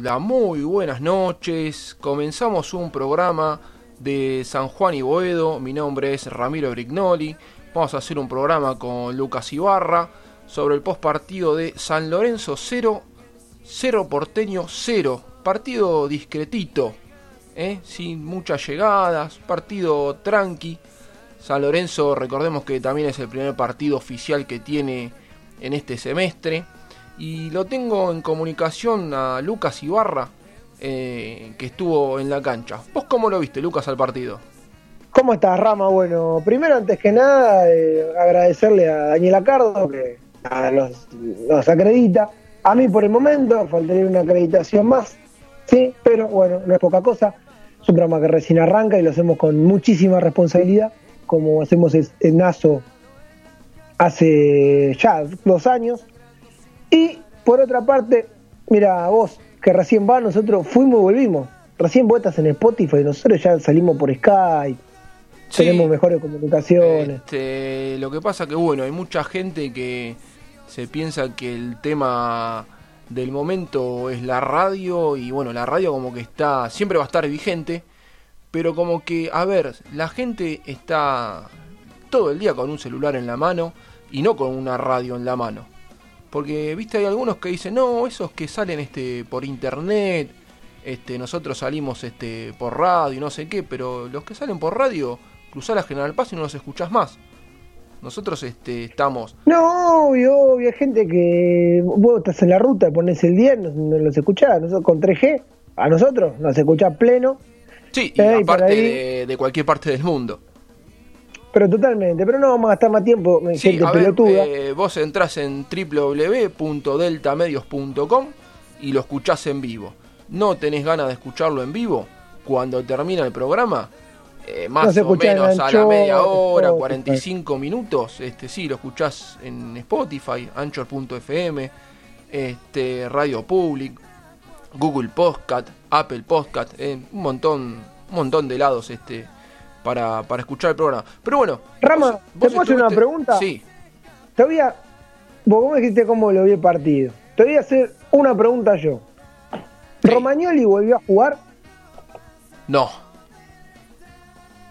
Hola, muy buenas noches. Comenzamos un programa de San Juan y Boedo. Mi nombre es Ramiro Brignoli. Vamos a hacer un programa con Lucas Ibarra sobre el postpartido de San Lorenzo 0, 0 Porteño 0. Partido discretito, ¿eh? sin muchas llegadas, partido tranqui. San Lorenzo, recordemos que también es el primer partido oficial que tiene en este semestre. Y lo tengo en comunicación a Lucas Ibarra, eh, que estuvo en la cancha. ¿Vos cómo lo viste, Lucas, al partido? ¿Cómo estás, Rama? Bueno, primero, antes que nada, eh, agradecerle a Daniel Acardo, que nos, acredita. A mí, por el momento, faltaría una acreditación más, sí, pero bueno, no es poca cosa. Es un programa que recién arranca y lo hacemos con muchísima responsabilidad, como hacemos en NASO hace ya dos años. Y por otra parte, mira, vos que recién va, nosotros fuimos y volvimos. Recién vueltas en Spotify, nosotros ya salimos por Skype. tenemos mejores comunicaciones. Este, lo que pasa que, bueno, hay mucha gente que se piensa que el tema del momento es la radio y, bueno, la radio como que está, siempre va a estar vigente, pero como que, a ver, la gente está todo el día con un celular en la mano y no con una radio en la mano. Porque, viste, hay algunos que dicen, no, esos que salen este por internet, este, nosotros salimos este por radio y no sé qué, pero los que salen por radio, cruzar la General Paz y no los escuchás más. Nosotros este, estamos. No, obvio, obvio, hay gente que vos estás en la ruta, pones el día, no, los escuchás. Nosotros con 3G, a nosotros nos escuchás pleno. Sí, y eh, aparte de cualquier parte del mundo. Pero totalmente, pero no vamos a gastar más tiempo, sí, gente pelotuda. Eh, vos entrás en www.deltamedios.com y lo escuchás en vivo. ¿No tenés ganas de escucharlo en vivo? Cuando termina el programa, eh, más o menos a la media hora, 45 minutos, este sí, lo escuchás en Spotify, Anchor.fm, este, Radio Public, Google Podcast, Apple Podcast, eh, un montón, un montón de lados este para, para escuchar el programa. Pero bueno. Rama, ¿te puedo hacer una pregunta? Sí. Te voy a. Vos me dijiste cómo lo vi el partido. Te voy a hacer una pregunta yo. ¿Romagnoli volvió a jugar? No.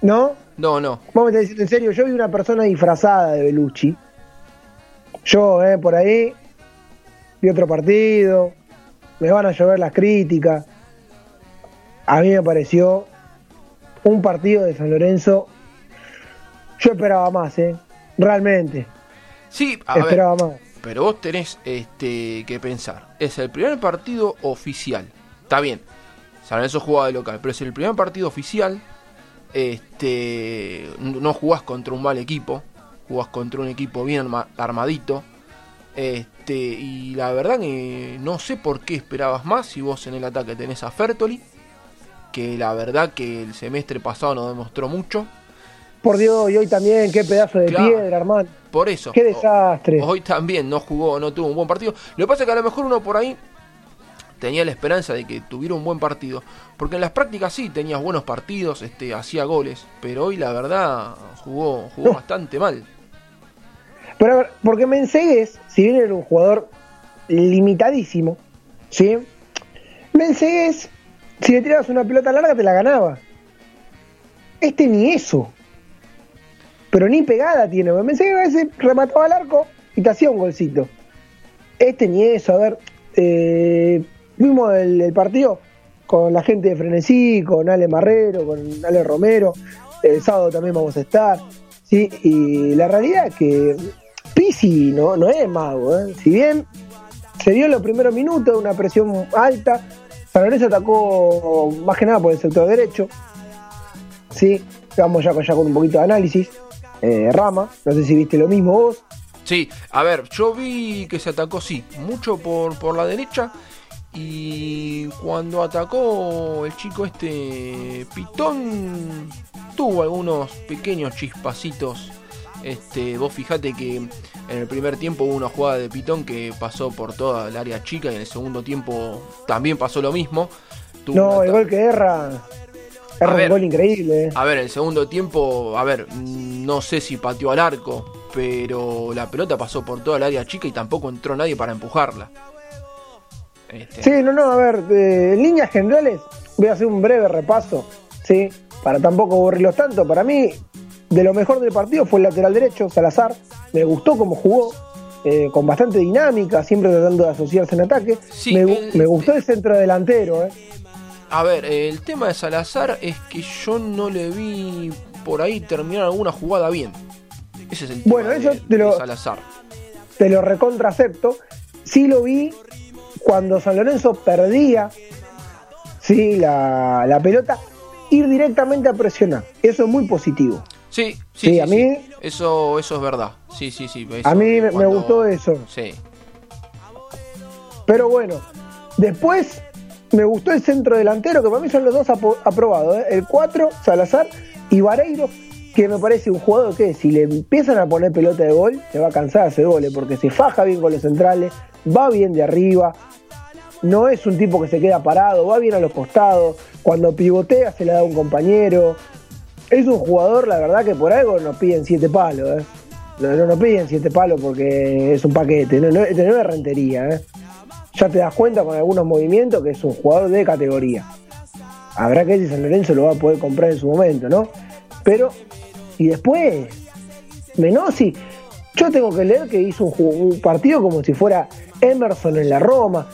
¿No? No, no. Vamos a decir en serio, yo vi una persona disfrazada de Belucci. Yo, eh, por ahí, vi otro partido, me van a llover las críticas. A mí me pareció un partido de San Lorenzo. Yo esperaba más, ¿eh? Realmente. Sí, esperaba más. Pero vos tenés este, que pensar. Es el primer partido oficial. Está bien. San Lorenzo jugaba de local, pero es el primer partido oficial. Este, no jugás contra un mal equipo. Jugás contra un equipo bien armadito. Este, y la verdad que no sé por qué esperabas más si vos en el ataque tenés a Fertoli que la verdad que el semestre pasado nos demostró mucho. Por Dios, y hoy también, qué pedazo de piedra, hermano. Por eso. Qué desastre. Hoy también no jugó, no tuvo un buen partido. Lo que pasa es que a lo mejor uno por ahí tenía la esperanza de que tuviera un buen partido. Porque en las prácticas sí tenías buenos partidos, este, hacía goles. Pero hoy la verdad jugó, jugó bastante mal. Pero a ver, porque Mensegues, si bien era un jugador limitadísimo, ¿sí? Mensegues si le tirabas una pelota larga te la ganaba. Este ni eso. Pero ni pegada tiene. Me pensé que a veces remataba al arco y te hacía un golcito. Este ni eso. A ver, eh, vimos el, partido con la gente de Frenesí, con Ale Marrero, con Ale Romero. El sábado también vamos a estar. ¿sí? Y la realidad es que Pisi no, no es mago. ¿eh? Si bien se dio en los primeros minutos una presión alta, San atacó más que nada por el sector derecho. Sí, vamos ya, con un poquito de análisis. Eh, Rama, no sé si viste lo mismo vos. Sí, a ver, yo vi que se atacó, sí, mucho por, por la derecha. Y cuando atacó el chico este Pitón, tuvo algunos pequeños chispacitos este, vos fijate que en el primer tiempo hubo una jugada de Pitón que pasó por toda el área chica y en el segundo tiempo también pasó lo mismo. no, el gol que erra. Erra un gol increíble. A ver, el segundo tiempo, a ver, no sé si pateó al arco, pero la pelota pasó por toda el área chica y tampoco entró nadie para empujarla. Este... Sí, no, no, a ver, en líneas generales voy a hacer un breve repaso, ¿sí? Para tampoco aburrirlos tanto. Para mí, de lo mejor del partido fue el lateral derecho, Salazar. Me gustó cómo jugó, eh, con bastante dinámica, siempre tratando de asociarse en ataque. me, gustó el centro delantero. Eh. A ver, el tema de Salazar es que yo no le vi por ahí terminar alguna jugada bien. Ese es el tema bueno, eso de, lo, Salazar. Te lo recontracepto. Sí lo vi cuando San Lorenzo perdía sí, la, la pelota, ir directamente a presionar. Eso es muy positivo. Sí, sí, a mí Eso, eso es verdad. Sí, sí, sí. a mí me, gustó eso. Sí. Pero bueno, después me gustó el centro delantero, que para mí son los dos aprobados. ¿eh? El 4, Salazar, y Vareiro, que me parece un jugador que si le empiezan a poner pelota de gol, se va a cansar de hacer goles, porque se faja bien con los centrales, va bien de arriba, no es un tipo que se queda parado, va bien a los costados, cuando pivotea se le da a un compañero. Es un jugador, la verdad, que por algo nos piden siete palos. ¿eh? No, no nos piden siete palos porque es un paquete, no, no, no es rentería. ¿eh? Ya te das cuenta con algunos movimientos que es un jugador de categoría. Habrá que si San Lorenzo lo va a poder comprar en su momento, ¿no? Pero, y después, Menosi, yo tengo que leer que hizo un, un partido como si fuera Emerson en la Roma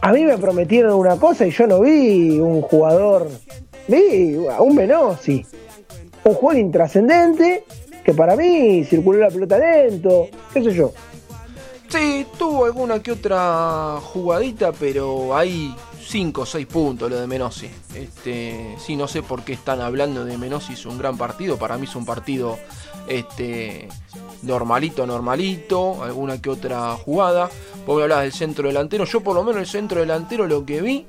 a mí me prometieron una cosa y yo no vi un jugador, vi a un Menosi, un juego intrascendente que para mí circuló la pelota lento, qué sé yo. Sí, tuvo alguna que otra jugadita, pero hay 5 o 6 puntos lo de Menosi. Este, sí, no sé por qué están hablando de Menosi, es un gran partido, para mí es un partido este, normalito, normalito, alguna que otra jugada. Vos me hablabas del centro delantero. Yo por lo menos el centro delantero lo que vi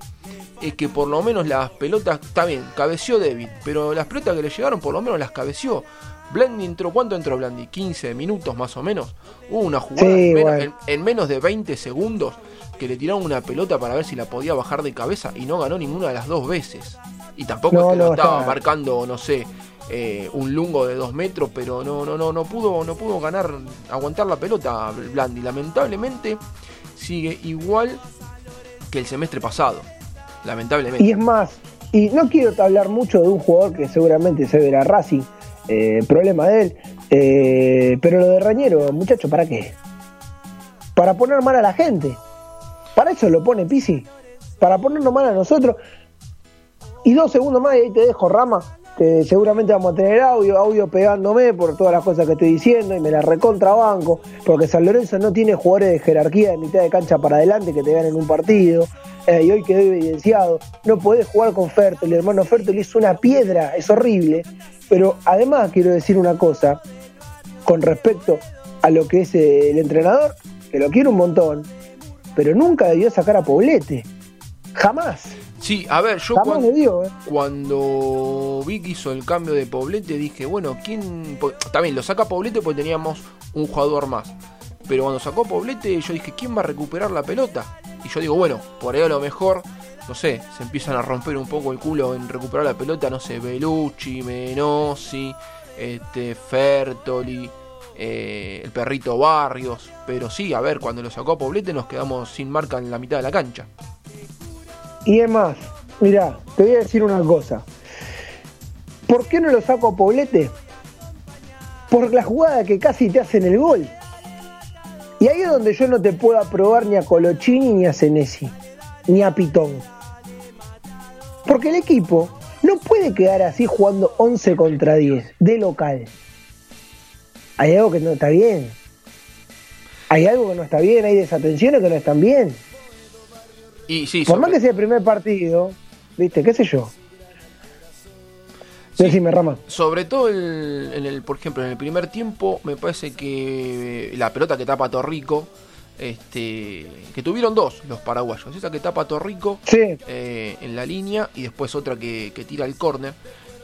es que por lo menos las pelotas, está bien, cabeció débil, pero las pelotas que le llegaron por lo menos las cabeció. Blandi entró, ¿cuánto entró Blandi? 15 minutos más o menos. Hubo una jugada en, menos, de 20 segundos que le tiraron una pelota para ver si la podía bajar de cabeza y no ganó ninguna de las dos veces. Y tampoco es que lo estaba marcando, no sé, eh, un lungo de dos metros, pero no, no, no, no pudo, no pudo ganar, aguantar la pelota Blandi. Lamentablemente sigue igual que el semestre pasado. Y es más, y no quiero hablar mucho de un jugador que seguramente se verá Racing, eh, problema de él, eh, pero lo de Rañero, muchacho, ¿para qué? Para poner mal a la gente. Para eso lo pone Pisi. Para ponernos mal a nosotros. Y dos segundos más y ahí te dejo rama seguramente vamos a tener audio, audio pegándome por todas las cosas que estoy diciendo y me la recontrabanco, porque San Lorenzo no tiene jugadores de jerarquía de mitad de cancha para adelante que te ganen un partido, eh, y hoy quedó evidenciado, no podés jugar con Fertel, el hermano Fertel hizo una piedra, es horrible, pero además quiero decir una cosa con respecto a lo que es el entrenador, que lo quiero un montón, pero nunca debió sacar a Poblete, jamás. Sí, a ver, yo eh. cuando, vi que hizo el cambio de Poblete dije, bueno, ¿quién...? También lo saca Poblete porque teníamos un jugador más. Pero cuando sacó Poblete yo dije, ¿quién va a recuperar la pelota? Y yo digo, bueno, por ahí a lo mejor, no sé, se empiezan a romper un poco el culo en recuperar la pelota, no sé, Belucci, Menosi, este, Fertoli, eh, el perrito Barrios. Pero sí, a ver, cuando lo sacó Poblete nos quedamos sin marca en la mitad de la cancha. Y es más, mira, te voy a decir una cosa. ¿Por qué no lo saco a Poblete? Por la jugada que casi te hacen el gol. Y ahí es donde yo no te puedo aprobar ni a Colochini ni a Senesi, ni a Pitón. Porque el equipo no puede quedar así jugando 11 contra 10 de local. Hay algo que no está bien. Hay algo que no está bien, hay desatenciones que no están bien. Por más que sea el primer partido, ¿viste? ¿Qué sé yo? Sí, Decime, Rama. Sobre todo, en el, por ejemplo, en el primer tiempo, me parece que la pelota que tapa Torrico, este, que tuvieron dos los paraguayos. Esa que tapa Torrico eh, en la línea y después otra que, tira el córner.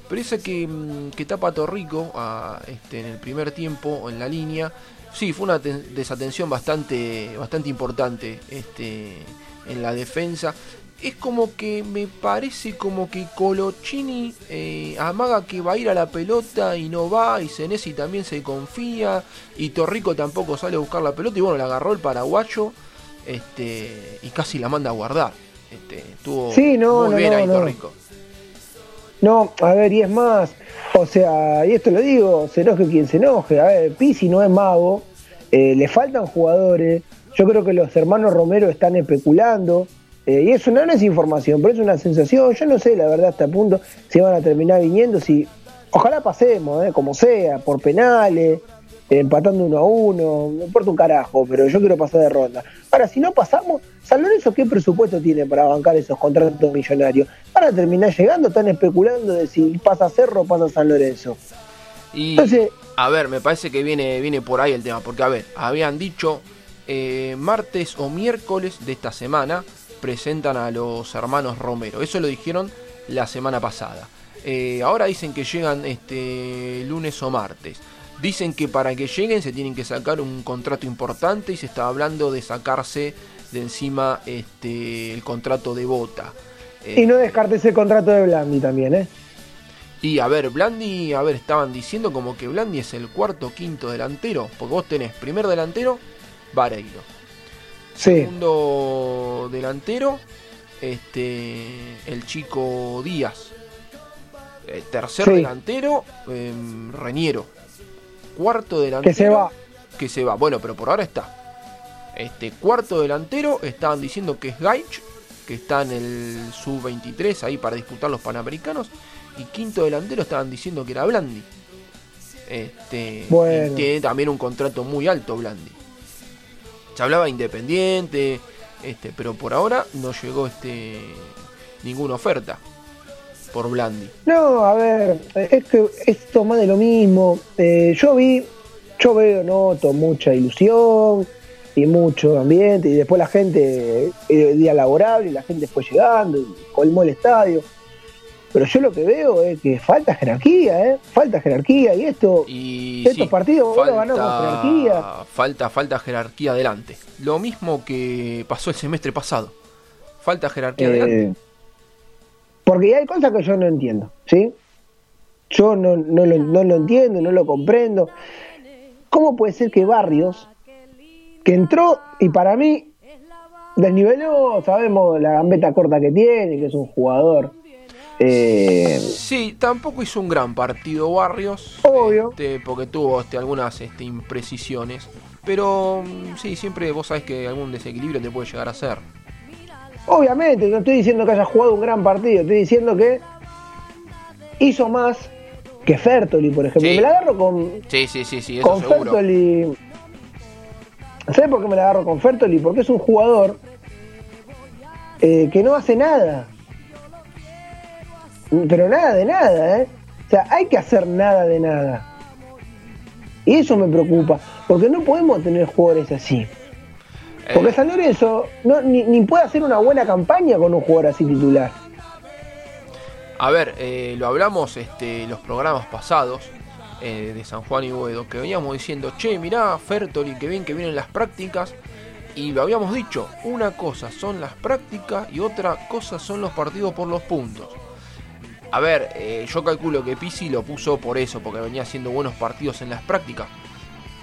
Pero esa que, mm, que tapa Torrico a, este, en el primer tiempo en la línea, sí, fue una desatención bastante, bastante importante. Este, en la defensa. Es como que me parece como que Colochini eh, amaga que va a ir a la pelota y no va, y Senesi también se confía, y Torrico tampoco sale a buscar la pelota, y bueno, la agarró el paraguayo. este, y casi la manda a guardar. Este, estuvo Sí, no, muy no, bien no, ahí no. Torrico. No, a ver, y es más, o sea, y esto lo digo, se enoje quien se enoje. A ver, Pisi no es mago, eh, le faltan jugadores. Yo creo que los hermanos Romero están especulando. eh, y eso no, es información, pero es una sensación. Yo no sé, la verdad, hasta punto si van a terminar viniendo. si Ojalá pasemos, eh, como sea, por penales, empatando uno a uno. No importa un carajo, pero yo quiero pasar de ronda. Ahora, si no pasamos, San Lorenzo, ¿qué presupuesto tiene para bancar esos contratos millonarios? Van a terminar llegando, están especulando de si pasa Cerro o pasa San Lorenzo. Y, Entonces- a ver, me parece que viene, viene por ahí el tema, porque a ver, habían dicho eh, martes o miércoles de esta semana presentan a los hermanos Romero. Eso lo dijeron la semana pasada. Eh, ahora dicen que llegan este lunes o martes. Dicen que para que lleguen se tienen que sacar un contrato importante y se está hablando de sacarse de encima este, el contrato de Bota. Eh, Y no descartes el contrato de Blandi también, ¿eh? y a ver, Blandi, a ver, estaban diciendo como que Blandi es el cuarto quinto delantero, porque vos tenés primer delantero, Vareiro. Sí. Segundo delantero, este el chico Díaz. El tercer Sí. delantero, em, Reñero. Cuarto delantero. Que se va. Que se va. Bueno, pero por ahora está. Este cuarto delantero estaban diciendo que es Gaich, que está en el sub-23 ahí para disputar los panamericanos. Y quinto delantero estaban diciendo que era Blandi. Este, Bueno. y tiene también un contrato muy alto Blandi. Se hablaba de independiente, este, pero por ahora no llegó este ninguna oferta por Blandi. No, a ver, es que esto más de lo mismo. Eh, yo vi, yo veo, noto mucha ilusión y mucho ambiente, y después la gente, eh, día laborable, y la gente fue llegando, y colmó el estadio. Pero yo lo que veo es que falta jerarquía, ¿eh? Falta jerarquía, y esto, Y estos sí, partidos vos los ganás con jerarquía. Falta, falta jerarquía adelante. Lo mismo que pasó el semestre pasado. Falta jerarquía adelante. Porque hay cosas que yo no entiendo, ¿sí? Yo no, no, lo, no lo entiendo, no lo comprendo. ¿Cómo puede ser que Barrios, que entró y para mí desniveló, sabemos la gambeta corta que tiene, que es un jugador. eh, Sí, tampoco hizo un gran partido Barrios. Obvio. este, porque tuvo este, algunas este, imprecisiones. Pero mm, sí, siempre vos sabés que algún desequilibrio te puede llegar a hacer. Obviamente, no estoy diciendo que haya jugado un gran partido, estoy diciendo que hizo más que Fertoli, por ejemplo. Sí. Me la agarro con, Sí, sí, sí, sí, eso con seguro. Fertoli. ¿Sabes por qué me la agarro con Fertoli? Porque es un jugador eh, que no hace nada. Pero nada de nada, ¿eh? O sea, hay que hacer nada de nada. Y eso me preocupa, porque no podemos tener jugadores así. Porque San Lorenzo no, ni, ni puede hacer una buena campaña con un jugador así titular. A ver, eh, lo hablamos este, los programas pasados eh, de San Juan y Boedo, que veníamos diciendo, che, mirá, Fertoli, que bien que vienen las prácticas. Y lo habíamos dicho, una cosa son las prácticas y otra cosa son los partidos por los puntos. A ver, eh, yo calculo que Pisi lo puso por eso, porque venía haciendo buenos partidos en las prácticas.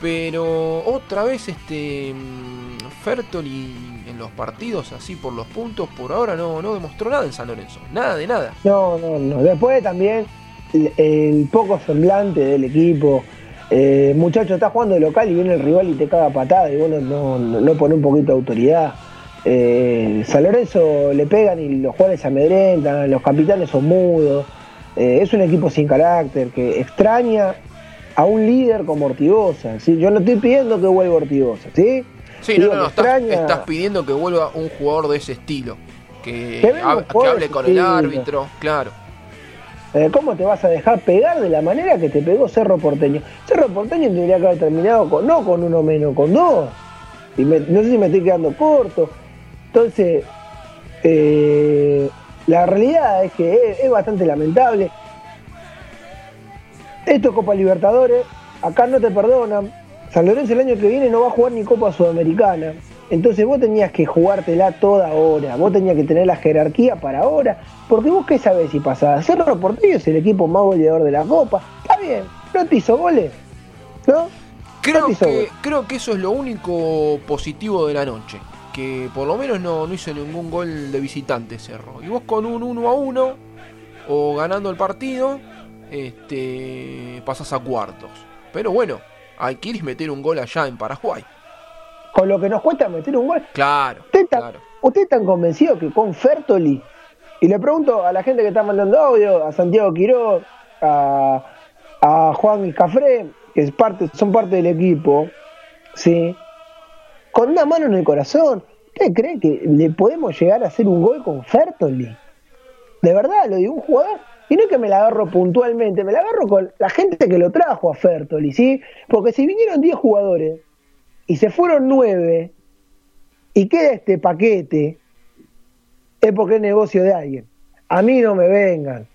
Pero otra vez este mm, Fertoli en los partidos así por los puntos, por ahora no, no demostró nada en San Lorenzo. Nada de nada. No, no, no. Después también el, poco semblante del equipo. Eh, muchacho, estás jugando de local y viene el rival y te caga patada y vos no, no, no, no pone un poquito de autoridad. Eh, San Lorenzo le pegan y los jugadores se amedrentan, los capitanes son mudos. Eh, es un equipo sin carácter que extraña a un líder como Ortigosa. ¿sí? Yo no estoy pidiendo que vuelva Ortigosa, ¿sí? Sí, Digo no, no, estás, pidiendo que vuelva un jugador de ese estilo. Que, Que hable con el árbitro, claro. Eh, ¿Cómo te vas a dejar pegar de la manera que te pegó Cerro Porteño? Cerro Porteño tendría que haber terminado con, no con uno menos, con dos. Y me- no sé si me estoy quedando corto. Entonces, eh, la realidad es que es, es bastante lamentable. Esto es Copa Libertadores, acá no te perdonan. San Lorenzo el año que viene no va a jugar ni Copa Sudamericana. Entonces vos tenías que jugártela toda ahora, vos tenías que tener la jerarquía para ahora, porque vos qué sabés si pasás. Cerro Porteño es el equipo más goleador de la Copa. Está bien, no te hizo goles, ¿no? Creo No te hizo que, creo que eso es lo único positivo de la noche. que por lo menos no, no hizo ningún gol de visitante Cerro. Y vos con un 1 a 1 o ganando el partido, este, pasas a cuartos. Pero bueno, hay que ir y meter un gol allá en Paraguay. Con lo que nos cuesta meter un gol. Claro. ¿Usted está, claro. ¿usted está convencido que con Fertoli, y le pregunto a la gente que está mandando audio, a Santiago Quiroz, a, a Juan Cafré, que es parte, son parte del equipo, ¿sí? con una mano en el corazón, ¿usted cree que le podemos llegar a hacer un gol con Fertoli? De verdad, lo digo, un jugador. Y no es que me la agarro puntualmente, me la agarro con la gente que lo trajo a Fertoli, ¿sí? Porque si vinieron 10 jugadores y se fueron 9 y queda este paquete, es porque es negocio de alguien. A mí no me vengan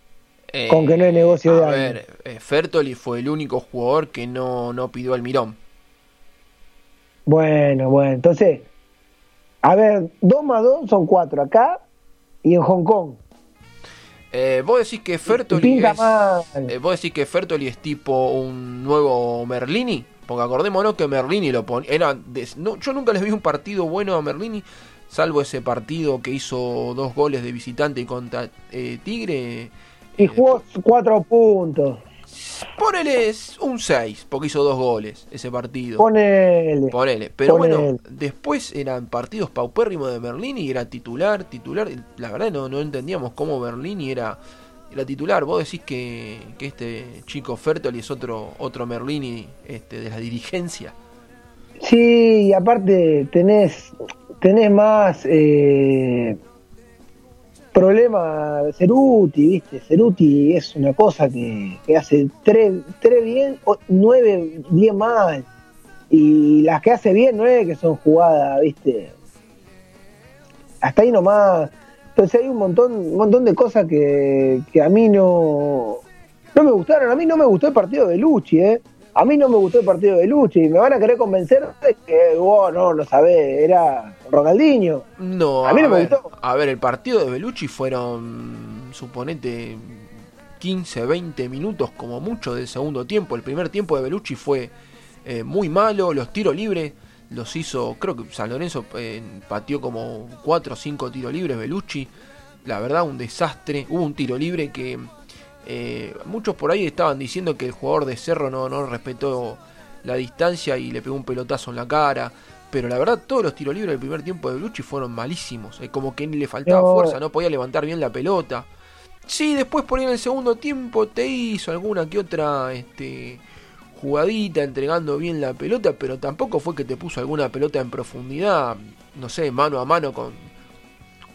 Eh, con que no es negocio de a alguien. ver, eh, Fertoli fue el único jugador que no, no pidió al Mirón. Bueno, bueno, entonces, a ver, 2 más 2 son 4 acá y en Hong Kong. Eh, vos decís que Fertoli es, eh, vos decís que Fertoli es tipo un nuevo Merlini, porque acordémonos que Merlini lo ponía, no, yo nunca les vi un partido bueno a Merlini, salvo ese partido que hizo dos goles de visitante contra eh, Tigre. Y Eh, jugó 4 puntos. Ponele un 6, porque hizo dos goles ese partido. Ponele. Ponele. Pero Ponele. bueno, después eran partidos paupérrimos de Merlini y era titular, titular. La verdad no, no entendíamos cómo Merlini era, era titular. Vos decís que, que este chico Fertoli es otro, otro Merlini este, de la dirigencia. Sí, y aparte tenés, tenés más eh, problema Ceruti, ¿viste? Ceruti es una cosa que, que hace tres, tres bien, nueve bien mal. Y las que hace bien, nueve que son jugadas, ¿viste? Hasta ahí nomás. Entonces hay un montón, un montón de cosas que, que a mí no, no me gustaron. A mí no me gustó el partido de Luchi, ¿eh? A mí no me gustó el partido de Luchi. Y me van a querer convencer de que, oh, no, no sabés, era Ronaldinho. No, A mí no me ver, gustó. A ver, el partido de Belucci fueron, suponete, 15, 20 minutos como mucho del segundo tiempo. El primer tiempo de Belucci fue eh, muy malo. Los tiros libres los hizo, creo que San Lorenzo eh, pateó como 4 o 5 tiros libres Belucci. La verdad, un desastre. Hubo un tiro libre que eh, muchos por ahí estaban diciendo que el jugador de Cerro no, no respetó la distancia y le pegó un pelotazo en la cara. Pero la verdad, todos los tiros libres del primer tiempo de Belucci fueron malísimos. Es como que ni le faltaba No. fuerza, no podía levantar bien la pelota. Sí, después por ahí en el segundo tiempo te hizo alguna que otra este, jugadita entregando bien la pelota, pero tampoco fue que te puso alguna pelota en profundidad, no sé, mano a mano con,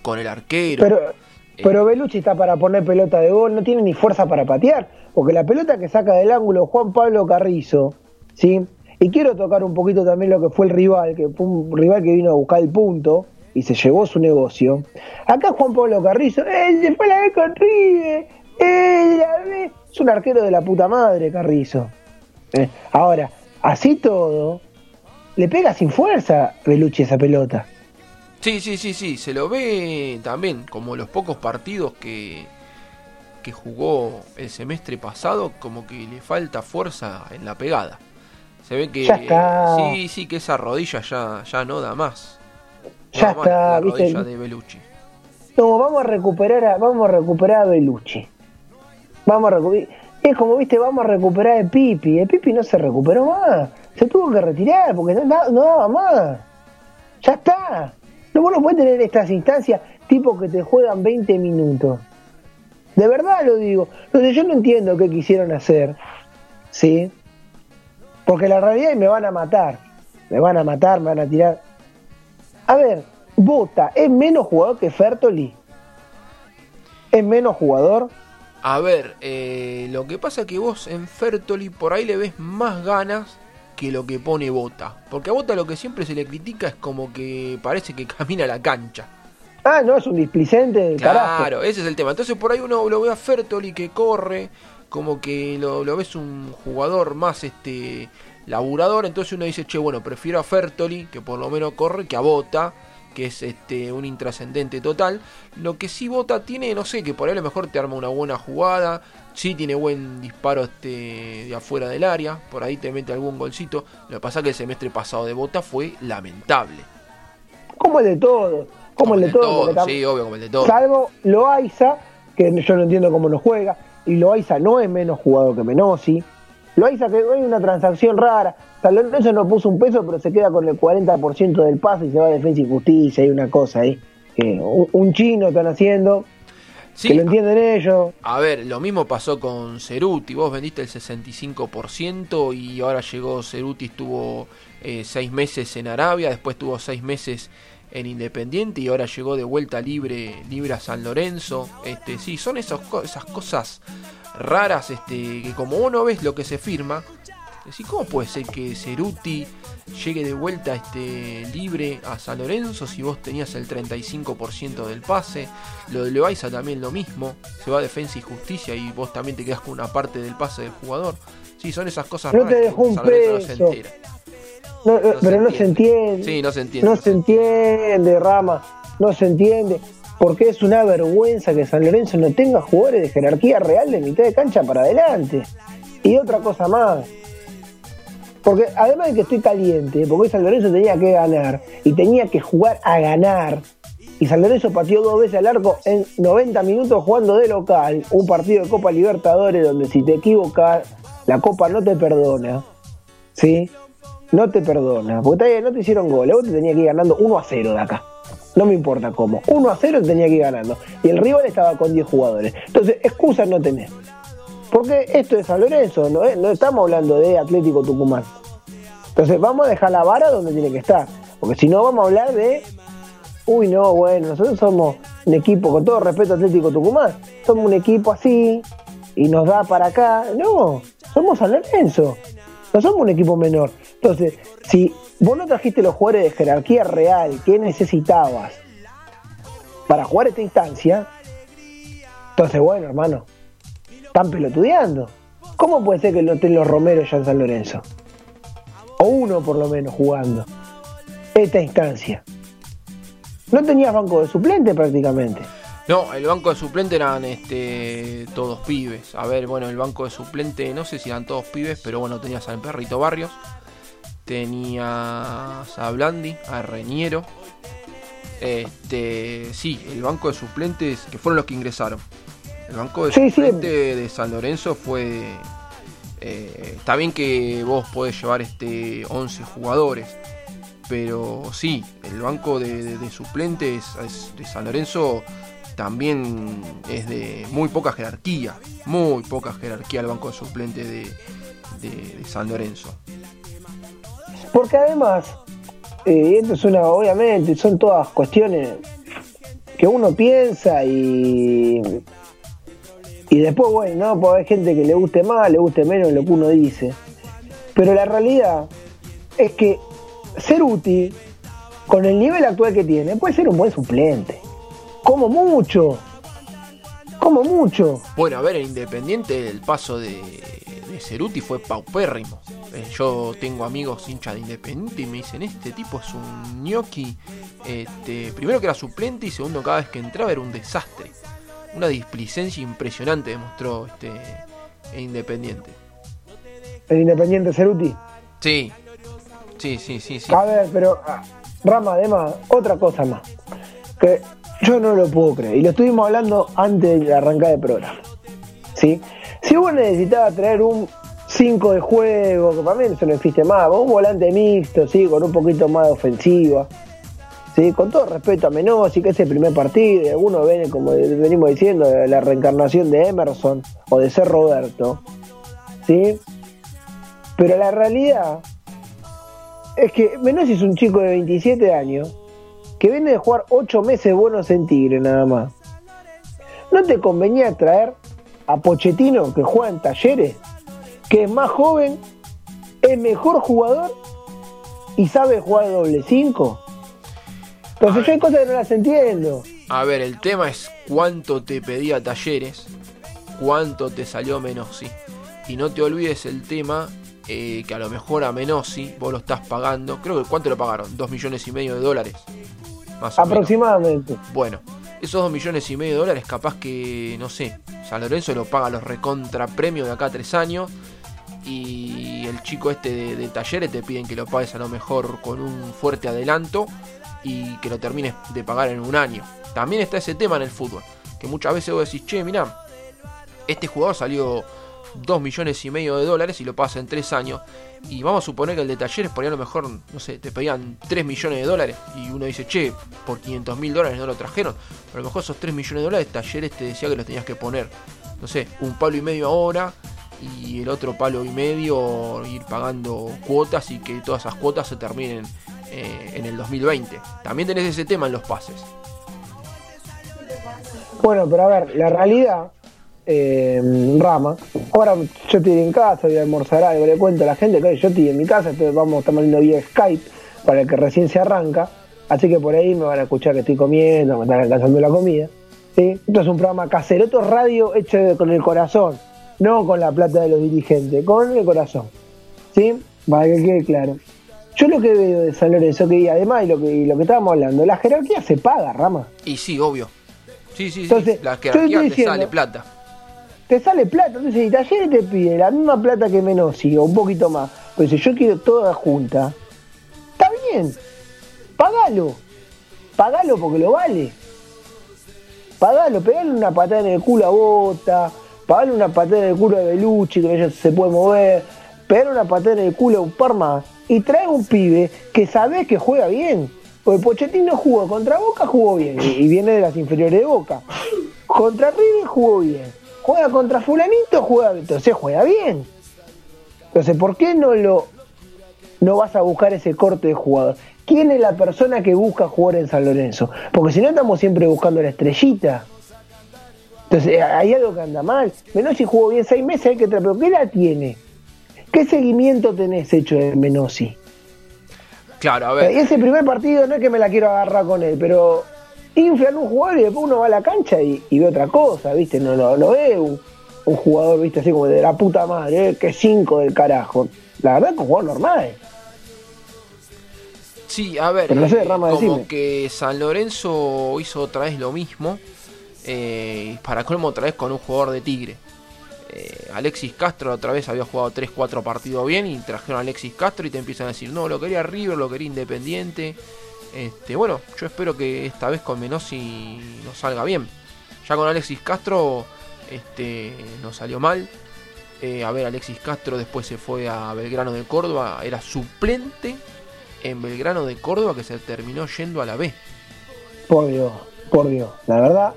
con el arquero. Pero, Eh, pero Belucci está para poner pelota de gol, no tiene ni fuerza para patear. Porque la pelota que saca del ángulo Juan Pablo Carrizo, ¿sí? Y quiero tocar un poquito también lo que fue el rival, que fue un rival que vino a buscar el punto y se llevó su negocio. Acá Juan Pablo Carrizo, ¡eh, se fue la vez con la vez! Es un arquero de la puta madre, Carrizo. Eh, ahora, así todo, le pega sin fuerza Belucci esa pelota. Sí, sí, sí, sí, se lo ve también como los pocos partidos que, que jugó el semestre pasado, como que le falta fuerza en la pegada. Se ve que Ya está. sí, sí, que esa rodilla ya, ya no da más. No Ya da más está, la ¿viste? rodilla de Belucci. No, vamos a recuperar a, vamos a recuperar a Belucci. Vamos a recuperar. Es como viste, vamos a recuperar a Pipi. El Pipi no se recuperó más. Se tuvo que retirar porque no, no daba más. Ya está. No, vos no podés tener estas instancias tipo que te juegan 20 minutos. De verdad lo digo. Entonces yo no entiendo qué quisieron hacer. ¿Sí? Porque la realidad es me van a matar. Me van a matar, me van a tirar. A ver, Bota es menos jugador que Fertoli. Es menos jugador. A ver, eh, lo que pasa que vos en Fertoli por ahí le ves más ganas que lo que pone Bota. Porque a Bota lo que siempre se le critica es como que parece que camina la cancha. Ah, no, es un displicente del carajo. Claro, ese es el tema. Entonces por ahí uno lo ve a Fertoli que corre, como que lo, lo ves un jugador más este laburador, entonces uno dice, che, bueno, prefiero a Fertoli, que por lo menos corre, que a Bota, que es este un intrascendente total. Lo que sí Bota tiene, no sé, que por ahí a lo mejor te arma una buena jugada, sí tiene buen disparo este de afuera del área, por ahí te mete algún golcito. Lo que pasa que el semestre pasado de Bota fue lamentable. como el de todos, como, el de, todos. sí, obvio, como el de todos. Salvo Loaiza, que yo no entiendo cómo no juega, y Loaiza no es menos jugador que Menosi. Loaiza que hay una transacción rara. San Lorenzo no puso un peso, pero se queda con el 40% del pase y se va a Defensa y Justicia. Hay una cosa ahí. Que un, chino están haciendo. Que lo entienden ellos. A ver, lo mismo pasó con Ceruti. Vos vendiste el 65% y ahora llegó Ceruti, estuvo eh, seis meses en Arabia, después tuvo seis meses en Independiente y ahora llegó de vuelta libre, libre a San Lorenzo. Este, sí, son esas cosas raras este, que como uno ves lo que se firma, ¿cómo puede ser que Ceruti llegue de vuelta este, libre a San Lorenzo si vos tenías el 35% del pase? Lo de Loaiza también lo mismo, se va a Defensa y Justicia y vos también te quedas con una parte del pase del jugador. Sí, son esas cosas no raras que San Lorenzo no se entera. No, pero no se entiende. Sí, no se entiende. No, se entiende, Rama. No se entiende. Porque es una vergüenza que San Lorenzo no tenga jugadores de jerarquía real de mitad de cancha para adelante. Y otra cosa más. Porque además de que estoy caliente, porque San Lorenzo tenía que ganar y tenía que jugar a ganar. Y San Lorenzo pateó dos veces al arco en 90 minutos jugando de local. Un partido de Copa Libertadores donde si te equivocas, la Copa no te perdona. ¿Sí? no te perdona, porque no te hicieron goles, vos te tenías que ir ganando 1 a 0 de acá. No me importa cómo. 1 a 0 te tenía que ir ganando. Y el rival estaba con 10 jugadores. Entonces, excusas no tenés. Porque esto es San Lorenzo, no, no estamos hablando de Atlético Tucumán. Entonces, vamos a dejar la vara donde tiene que estar. Porque si no, vamos a hablar de. Uy, no, bueno, nosotros somos un equipo, con todo respeto Atlético Tucumán, somos un equipo así y nos da para acá. No, somos San Lorenzo. No somos un equipo menor. Entonces, si vos no trajiste los jugadores de jerarquía real que necesitabas para jugar esta instancia, entonces, bueno, hermano, están pelotudeando. ¿Cómo puede ser que no estén los Romero ya en San Lorenzo? O uno por lo menos jugando esta instancia. No tenías banco de suplente prácticamente. No, el banco de suplente eran este, todos pibes. A ver, bueno, el banco de suplente, no sé si eran todos pibes, pero bueno, tenías al Perrito Barrios, tenías a Blandi, a Reñero. Este, sí, el banco de suplentes que fueron los que ingresaron. El banco de suplente de San Lorenzo fue. Eh, está bien que vos podés llevar este 11 jugadores, pero sí, el banco de, suplentes de San Lorenzo también es de muy poca jerarquía, muy poca jerarquía el banco de suplente de, San Lorenzo. Porque además, eh, esto es una, obviamente, son todas cuestiones que uno piensa y y después, bueno, no, puede haber gente que le guste más, le guste menos lo que uno dice. Pero la realidad es que ser útil, con el nivel actual que tiene, puede ser un buen suplente. Como mucho. Como mucho. Bueno, a ver, el Independiente el paso de, de Ceruti fue paupérrimo. Eh, yo tengo amigos hinchas de Independiente y me dicen, este tipo es un gnocchi. Este, primero que era suplente y segundo cada vez que entraba era un desastre. Una displicencia impresionante demostró este Independiente. ¿El Independiente Ceruti? Sí. Sí, sí, sí, sí. A ver, pero ah, Rama, además, otra cosa más. Que yo no lo puedo creer. Y lo estuvimos hablando antes de arrancar el programa. ¿Sí? Si vos necesitabas traer un 5 de juego, que para mí eso no existe más, un volante mixto, ¿sí? Con un poquito más de ofensiva. ¿Sí? Con todo respeto a Menosi, que es el primer partido, y algunos ven, como venimos diciendo, la reencarnación de Emerson o de ser Roberto. ¿Sí? Pero la realidad es que Menosi es un chico de 27 años que viene de jugar ocho meses buenos en Tigre nada más. ¿No te convenía traer a Pochettino que juega en talleres, que es más joven, es mejor jugador y sabe jugar doble cinco? Entonces yo hay cosas que no las entiendo. A ver, el tema es cuánto te pedía talleres, cuánto te salió Menossi. Y no te olvides el tema eh, que a lo mejor a Menossi vos lo estás pagando. Creo que cuánto lo pagaron, dos millones y medio de dólares. Aproximadamente. Bueno, esos 2 millones y medio de dólares, capaz que, no sé, San Lorenzo lo paga los recontra premios de acá a 3 años. Y el chico este de, talleres te piden que lo pagues a lo mejor con un fuerte adelanto. Y que lo termines de pagar en un año. También está ese tema en el fútbol, que muchas veces vos decís, che, mira, este jugador salió 2 millones y medio de dólares y lo pasa en 3 años. Y vamos a suponer que el de Talleres por ahí a lo mejor, no sé, te pedían 3 millones de dólares. Y uno dice, che, por 500 mil dólares no lo trajeron. Pero a lo mejor esos 3 millones de dólares, Talleres te decía que los tenías que poner, no sé, un palo y medio ahora y el otro palo y medio ir pagando cuotas y que todas esas cuotas se terminen eh, en el 2020. También tenés ese tema en los pases. Bueno, pero a ver, la realidad eh, Rama. Ahora yo estoy en casa, voy a almorzar algo, le cuento a la gente que yo estoy en mi casa, entonces vamos, estamos viendo vía Skype para el que recién se arranca, así que por ahí me van a escuchar que estoy comiendo, me están alcanzando la comida. ¿sí? Esto es un programa casero, esto es radio hecho con el corazón, no con la plata de los dirigentes, con el corazón. ¿Sí? Para que quede claro. Yo lo que veo de San Lorenzo, que además y lo que, lo que estábamos hablando, la jerarquía se paga, Rama. Y sí, obvio. Sí, sí, sí. la jerarquía te sale plata te sale plata. Entonces, si Talleres te pide la misma plata que Menossi o un poquito más, pues si yo quiero toda junta, está bien, pagalo. Pagalo porque lo vale. Pagalo, pegale una patada en el culo a Bota, pagale una patada en el culo a Belucci, que ella se puede mover, pegale una patada en el culo a un par más y trae un pibe que sabes que juega bien. Porque Pochettino jugó contra Boca, jugó bien, y viene de las inferiores de Boca. Contra River jugó bien juega contra fulanito, juega, entonces juega bien. Entonces, ¿por qué no lo no vas a buscar ese corte de jugador? ¿Quién es la persona que busca jugar en San Lorenzo? Porque si no estamos siempre buscando la estrellita. Entonces, hay algo que anda mal. Menossi jugó bien seis meses, hay que pero ¿qué la tiene? ¿Qué seguimiento tenés hecho de Menossi? Claro, a ver. Y ese primer partido no es que me la quiero agarrar con él, pero inflan un jugador y después uno va a la cancha y, ve otra cosa, ¿viste? No, no, no ve un, jugador, ¿viste? Así como de la puta madre, ¿eh? que cinco del carajo. La verdad es un jugador normal. Sí, a ver, eh, como que San Lorenzo hizo otra vez lo mismo, eh, para colmo otra vez con un jugador de Tigre. Eh, Alexis Castro otra vez había jugado 3-4 partidos bien y trajeron a Alexis Castro y te empiezan a decir, no, lo quería River, lo quería Independiente. Este, bueno, yo espero que esta vez con Menossi nos salga bien. Ya con Alexis Castro este, nos salió mal. Eh, a ver, Alexis Castro después se fue a Belgrano de Córdoba. Era suplente en Belgrano de Córdoba que se terminó yendo a la B. Por Dios, por Dios. La verdad,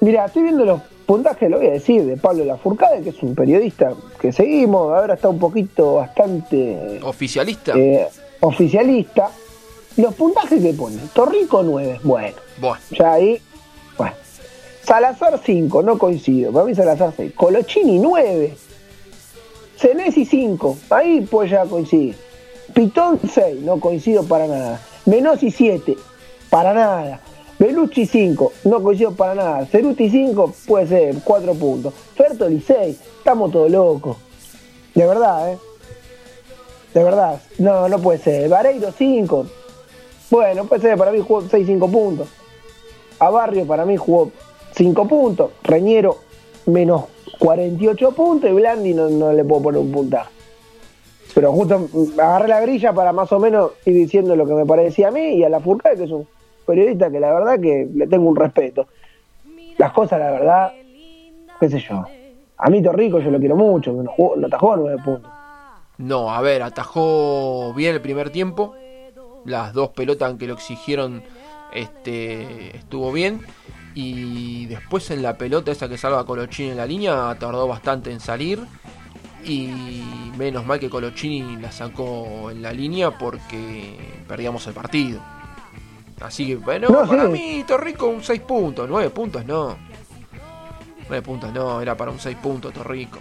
mira, estoy viendo los puntajes, lo voy a decir, de Pablo Lafourcade, que es un periodista que seguimos. Ahora está un poquito bastante. Oficialista. Eh, oficialista los puntajes que pone, Torrico 9, bueno, bueno. ya ahí, bueno. Salazar 5, no coincido, para mí Salazar 6. Colochini 9, Senesi 5, ahí pues ya coincide. Pitón 6, no coincido para nada. Menosi 7, para nada. Belucci 5, no coincido para nada. Ceruti 5, puede ser, 4 puntos. Fertoli 6, estamos todos locos. De verdad, ¿eh? De verdad, no, no puede ser. Vareiro 5, bueno, pues para mí jugó 6-5 puntos. A Barrio para mí jugó 5 puntos. Reñero menos 48 puntos y Blandi no, le puedo poner un puntaje. Pero justo agarré la grilla para más o menos ir diciendo lo que me parecía a mí y a la Furcade, que es un periodista que la verdad que le tengo un respeto. Las cosas, la verdad, qué sé yo. A mí Torrico yo lo quiero mucho, no, no atajó 9 puntos. No, a ver, atajó bien el primer tiempo, las dos pelotas que lo exigieron este, estuvo bien. Y después en la pelota esa que salva Colochini en la línea tardó bastante en salir. Y menos mal que Colochini la sacó en la línea porque perdíamos el partido. Así que, bueno, para mí Torrico un 6 puntos, 9 puntos no. 9 puntos no, era para un 6 puntos Torrico.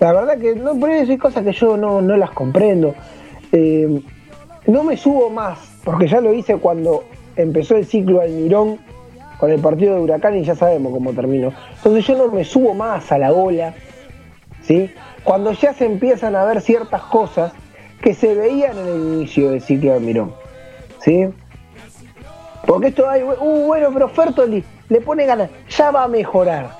La verdad que no, por eso hay cosas que yo no, no las comprendo. Eh, no me subo más, porque ya lo hice cuando empezó el ciclo Almirón con el partido de Huracán y ya sabemos cómo terminó. Entonces yo no me subo más a la ola, ¿sí? Cuando ya se empiezan a ver ciertas cosas que se veían en el inicio del ciclo Almirón, ¿sí? Porque esto hay, uh, bueno, pero Fertoli le pone ganas, ya va a mejorar.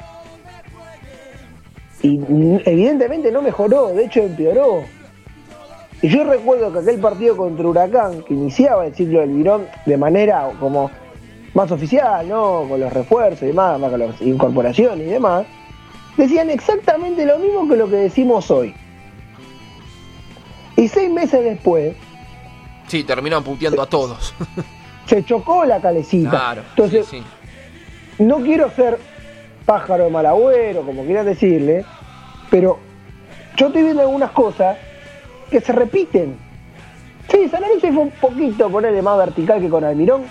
Y evidentemente no mejoró, de hecho empeoró. Y yo recuerdo que aquel partido contra Huracán, que iniciaba el ciclo del Virón de manera como más oficial, ¿no? Con los refuerzos y demás, con las incorporaciones y demás, decían exactamente lo mismo que lo que decimos hoy. Y seis meses después. Sí, terminan puteando a todos. se chocó la calecita. Claro, Entonces, sí, no quiero ser pájaro de mal agüero, como quieran decirle, pero yo estoy viendo algunas cosas que se repiten. Sí, San Lorenzo fue un poquito ponerle más vertical que con Almirón.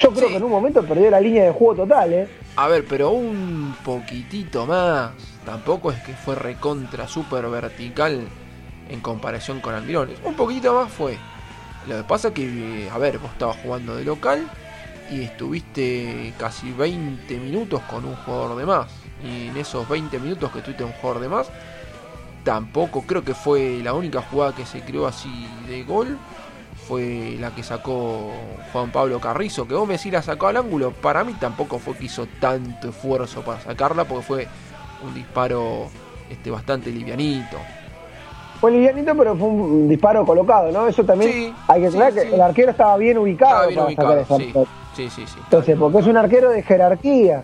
Yo creo Sí. que en un momento perdió la línea de juego total, ¿eh? A ver, pero un poquitito más. Tampoco es que fue recontra super vertical en comparación con Almirón. Un poquito más fue. Lo que pasa que, a ver, vos estabas jugando de local y estuviste casi 20 minutos con un jugador de más. Y en esos 20 minutos que estuviste un jugador de más, tampoco creo que fue la única jugada que se creó así de gol. Fue la que sacó Juan Pablo Carrizo, que vos me decís la sacó al ángulo. Para mí tampoco fue que hizo tanto esfuerzo para sacarla, porque fue un disparo este, bastante livianito. Fue livianito, pero fue un disparo colocado, ¿no? Eso también Sí, hay que sí, aclarar que sí. el arquero estaba bien ubicado Estaba bien para ubicado, sacar esa sí. Sí, sí, sí. Entonces, porque es un arquero de jerarquía.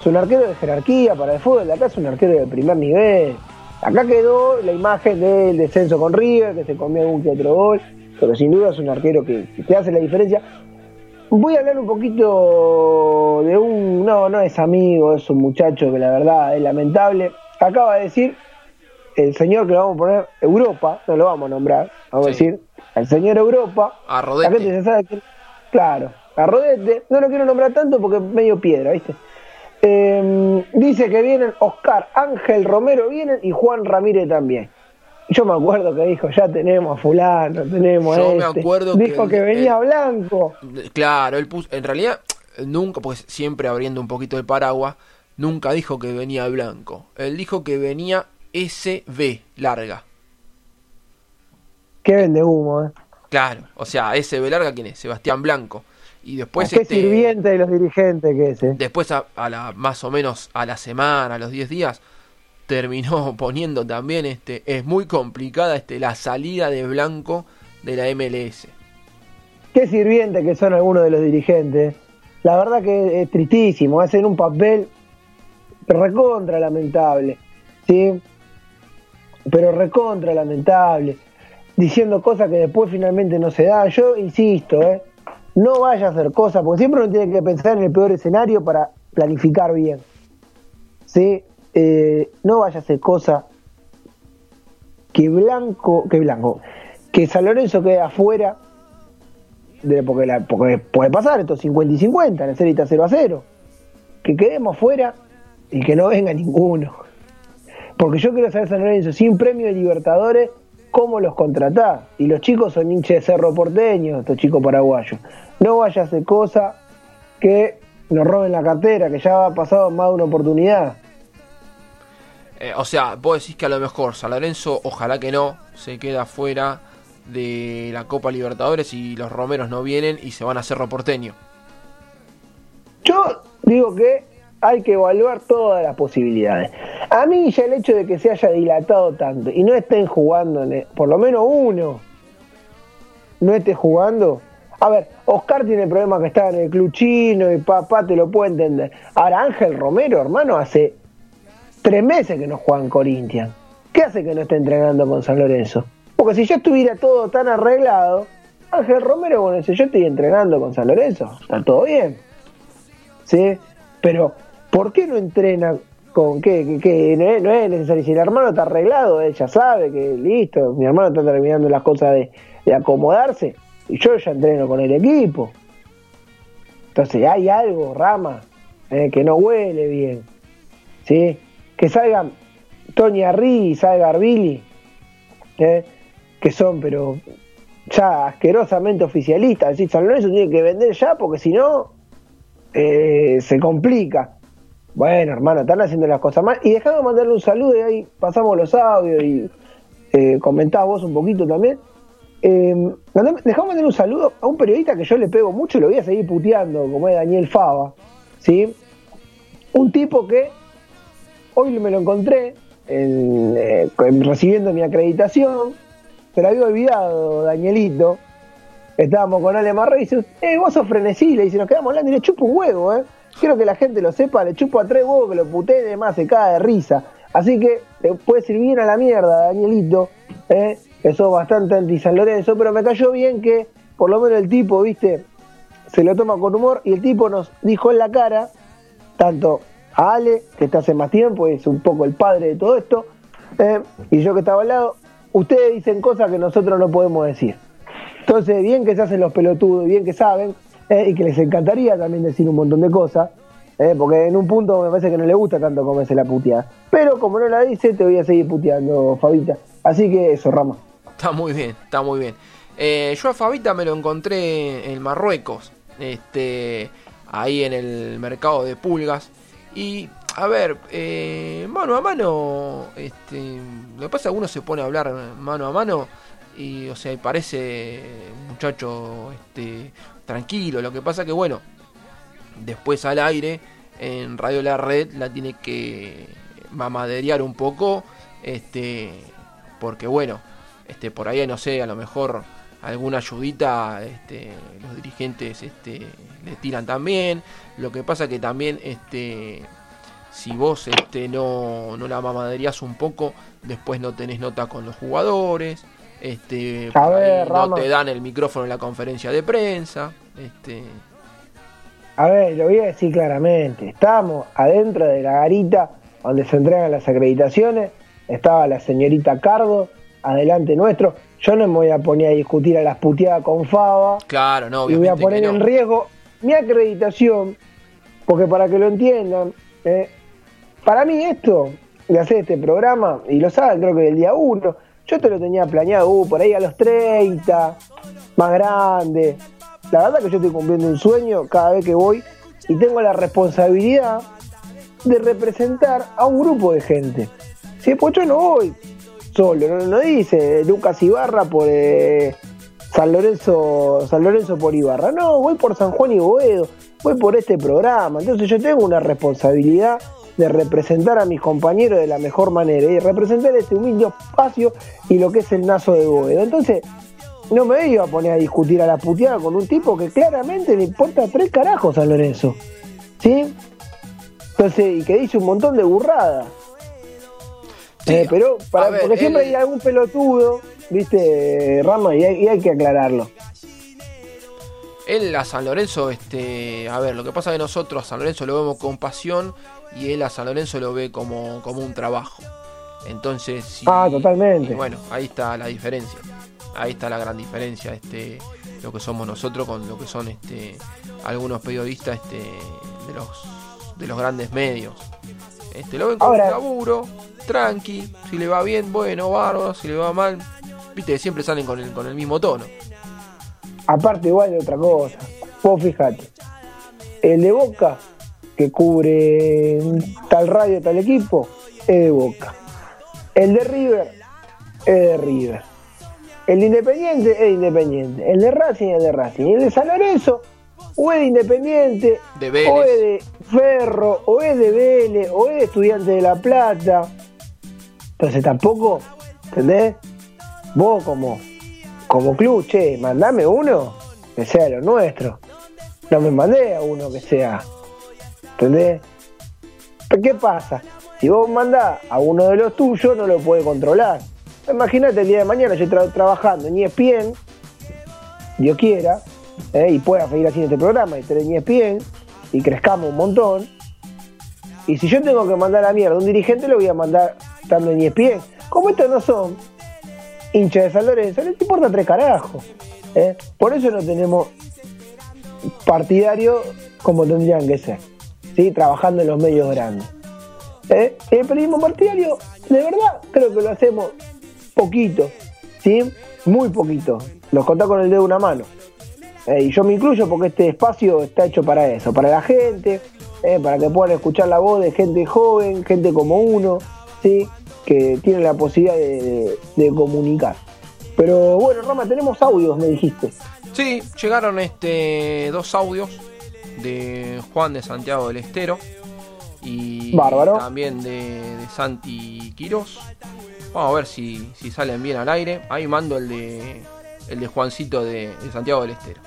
Es un arquero de jerarquía para el fútbol. Acá es un arquero de primer nivel. Acá quedó la imagen del descenso con River, que se comió algún que otro gol. Pero sin duda es un arquero que, que te hace la diferencia. Voy a hablar un poquito de un. No, no es amigo, es un muchacho que la verdad es lamentable. Acaba de decir el señor que lo vamos a poner Europa, no lo vamos a nombrar, vamos a decir, el señor Europa. A La gente Rodete. ya sabe que. Claro, a Rodete, no lo quiero nombrar tanto porque es medio piedra, ¿viste? Eh, dice que vienen Oscar, Ángel Romero vienen y Juan Ramírez también. Yo me acuerdo que dijo, ya tenemos a fulano, tenemos a Yo me este. acuerdo que dijo que, venía el- Blanco. Claro, él puso. En realidad, nunca, pues siempre abriendo un poquito el paraguas, nunca dijo que venía blanco. Él dijo que venía SB larga. Que vende humo, ¿eh? Claro, o sea, SB larga, ¿quién es? Sebastián Blanco. Y después Qué este. sirviente de los dirigentes que es, ¿eh? Después, a, a la, más o menos a la semana, a los 10 días, terminó poniendo también este. Es muy complicada este, la salida de Blanco de la MLS. Qué sirviente que son algunos de los dirigentes. La verdad que es tristísimo, hacen un papel recontra lamentable, ¿sí? Pero recontra lamentable, diciendo cosas que después finalmente no se dan. Yo insisto, ¿eh? No vaya a hacer cosas, porque siempre uno tiene que pensar en el peor escenario para planificar bien, ¿sí? Eh, no vaya a hacer cosas que Blanco, que Blanco, que San Lorenzo quede afuera porque puede pasar estos 50 y 50, la serie está 0 a 0. Que quedemos fuera y que no venga ninguno. Porque yo quiero saber San Lorenzo, sin premio de Libertadores, cómo los contratás. Y los chicos son hinchas de cerro porteño, estos chicos paraguayos. No vaya a hacer cosa que nos roben la cartera, que ya ha pasado más de una oportunidad. Eh, o sea, vos decís que a lo mejor San Lorenzo, ojalá que no, se queda fuera de la Copa Libertadores y los Romeros no vienen y se van a Cerro Porteño. Yo digo que hay que evaluar todas las posibilidades. A mí ya el hecho de que se haya dilatado tanto y no estén jugando, por lo menos uno, no esté jugando. A ver, Oscar tiene el problema que está en el club chino y papá te lo puede entender. Ahora Ángel Romero, hermano, hace tres meses que no juega en Corinthians. ¿Qué hace que no esté entrenando con San Lorenzo? Porque si ya estuviera todo tan arreglado, Ángel Romero, bueno, dice, yo estoy entrenando con San Lorenzo, está todo bien. ¿sí? Pero, ¿por qué no entrena con qué? Que, no, es, necesario. Si el hermano está arreglado, él ya sabe que listo, mi hermano está terminando las cosas de, de acomodarse y yo ya entreno con el equipo. Entonces, hay algo, Rama, eh, que no huele bien. ¿sí? Que salgan Tony Arri y salga Arbili, ¿eh? que son, pero ya asquerosamente oficialistas. Es decir, San Lorenzo tiene que vender ya porque si no, eh, se complica. Bueno, hermano, están haciendo las cosas mal. Y dejando de mandarle un saludo y ahí pasamos los audios y eh, comentás vos un poquito también. Eh, dejamos mandarle un saludo a un periodista que yo le pego mucho y lo voy a seguir puteando, como es Daniel Fava. ¿sí? Un tipo que hoy me lo encontré en, eh, en- recibiendo mi acreditación se la había olvidado Danielito. Estábamos con Ale dice, eh, vos sos frenesí, le dice, nos quedamos hablando y le chupo un huevo, eh. Quiero que la gente lo sepa, le chupo a tres huevos que lo puté y demás, se cae de risa. Así que te puede ir bien a la mierda, Danielito, eh, que sos bastante anti San Lorenzo, pero me cayó bien que por lo menos el tipo, viste, se lo toma con humor y el tipo nos dijo en la cara, tanto a Ale, que está hace más tiempo, es un poco el padre de todo esto, eh, y yo que estaba al lado, ustedes dicen cosas que nosotros no podemos decir. Entonces, bien que se hacen los pelotudos, bien que saben, eh, y que les encantaría también decir un montón de cosas, eh, porque en un punto me parece que no le gusta tanto comerse la puteada. Pero como no la dice, te voy a seguir puteando, Fabita. Así que eso, Rama. Está muy bien, está muy bien. yo a Fabita me lo encontré en Marruecos, este, ahí en el mercado de pulgas. Y a ver, eh, mano a mano, este, lo que pasa es que uno se pone a hablar mano a mano y, o sea, parece muchacho este, tranquilo. Lo que pasa que, bueno, después al aire, en Radio La Red, la tiene que mamaderear un poco, este, porque, bueno, este, por ahí, no sé, a lo mejor alguna ayudita este, los dirigentes este, le tiran también. Lo que pasa que también este, si vos este, no, no la mamaderías un poco, después no tenés nota con los jugadores, este, no te dan el micrófono en la conferencia de prensa. Este. A ver, lo voy a decir claramente, estamos adentro de la garita donde se entregan las acreditaciones, estaba la señorita Cardo, adelante nuestro, yo no me voy a poner a discutir a las puteadas con Fava. Claro, no, Y voy a poner en riesgo mi acreditación, porque para que lo entiendan, eh, para mí esto, de hacer este programa, y lo saben, creo que el día 1, yo te lo tenía planeado uh, por ahí a los 30, más grande. La verdad que yo estoy cumpliendo un sueño cada vez que voy y tengo la responsabilidad de representar a un grupo de gente. Si pues yo no voy solo, no, dice Lucas Ibarra por eh, San Lorenzo, San Lorenzo por Ibarra, no, voy por San Juan y Boedo, voy por este programa. Entonces yo tengo una responsabilidad de representar a mis compañeros de la mejor manera y representar este humilde espacio y lo que es el nazo de Boedo. Entonces, no me iba a poner a discutir a la puteada con un tipo que claramente le importa tres carajos a Lorenzo. ¿Sí? Entonces, y que dice un montón de burradas. Eh, pero, para, porque siempre hay algún pelotudo, ¿viste, Rama? Y hay, y hay que aclararlo. Él a San Lorenzo, este, a ver, lo que pasa es que nosotros a San Lorenzo lo vemos con pasión y él a San Lorenzo lo ve como, como un trabajo. Entonces, ah, totalmente. bueno, ahí está la diferencia. Ahí está la gran diferencia, este, lo que somos nosotros con lo que son este, algunos periodistas este, de los de los grandes medios. Este, lo ven como laburo, tranqui, si le va bien, bueno, bárbaro, si le va mal, viste, siempre salen con el, con el mismo tono. Aparte igual de otra cosa, vos fíjate, el de Boca que cubre tal radio, tal equipo, es de Boca. El de River es de River. El de Independiente es de Independiente. El de Racing es de Racing. El de San Lorenzo o es de Independiente, o es de Ferro, o es de Vélez, o es de Estudiante de La Plata. Entonces tampoco, ¿entendés? Vos como, como club, che, mandame uno que sea lo nuestro. No me mandé a uno que sea ¿Entendés? ¿Qué pasa? Si vos mandás a uno de los tuyos, no lo puede controlar. Imagínate el día de mañana yo estoy trabajando en ESPN, Dios quiera, eh, y pueda seguir haciendo este programa y estar en ESPN, y crezcamos un montón. Y si yo tengo que mandar a mierda a un dirigente, lo voy a mandar estando en ESPN. Como estos no son hinchas de San Lorenzo, les importa tres carajos. Eh. Por eso no tenemos partidarios como tendrían que ser trabajando en los medios grandes. ¿Eh? El periodismo partidario, de verdad, creo que lo hacemos poquito, ¿sí? muy poquito. Los contá con el dedo de una mano. ¿Eh? y yo me incluyo porque este espacio está hecho para eso, para la gente, ¿eh? para que puedan escuchar la voz de gente joven, gente como uno, ¿sí? que tiene la posibilidad de, de comunicar. Pero bueno, Rama, tenemos audios, me dijiste. Sí, llegaron este dos audios de Juan de Santiago del Estero y también de, Santi Quirós. Vamos a ver si, si salen bien al aire. Ahí mando el de el de Juancito de, de Santiago del Estero.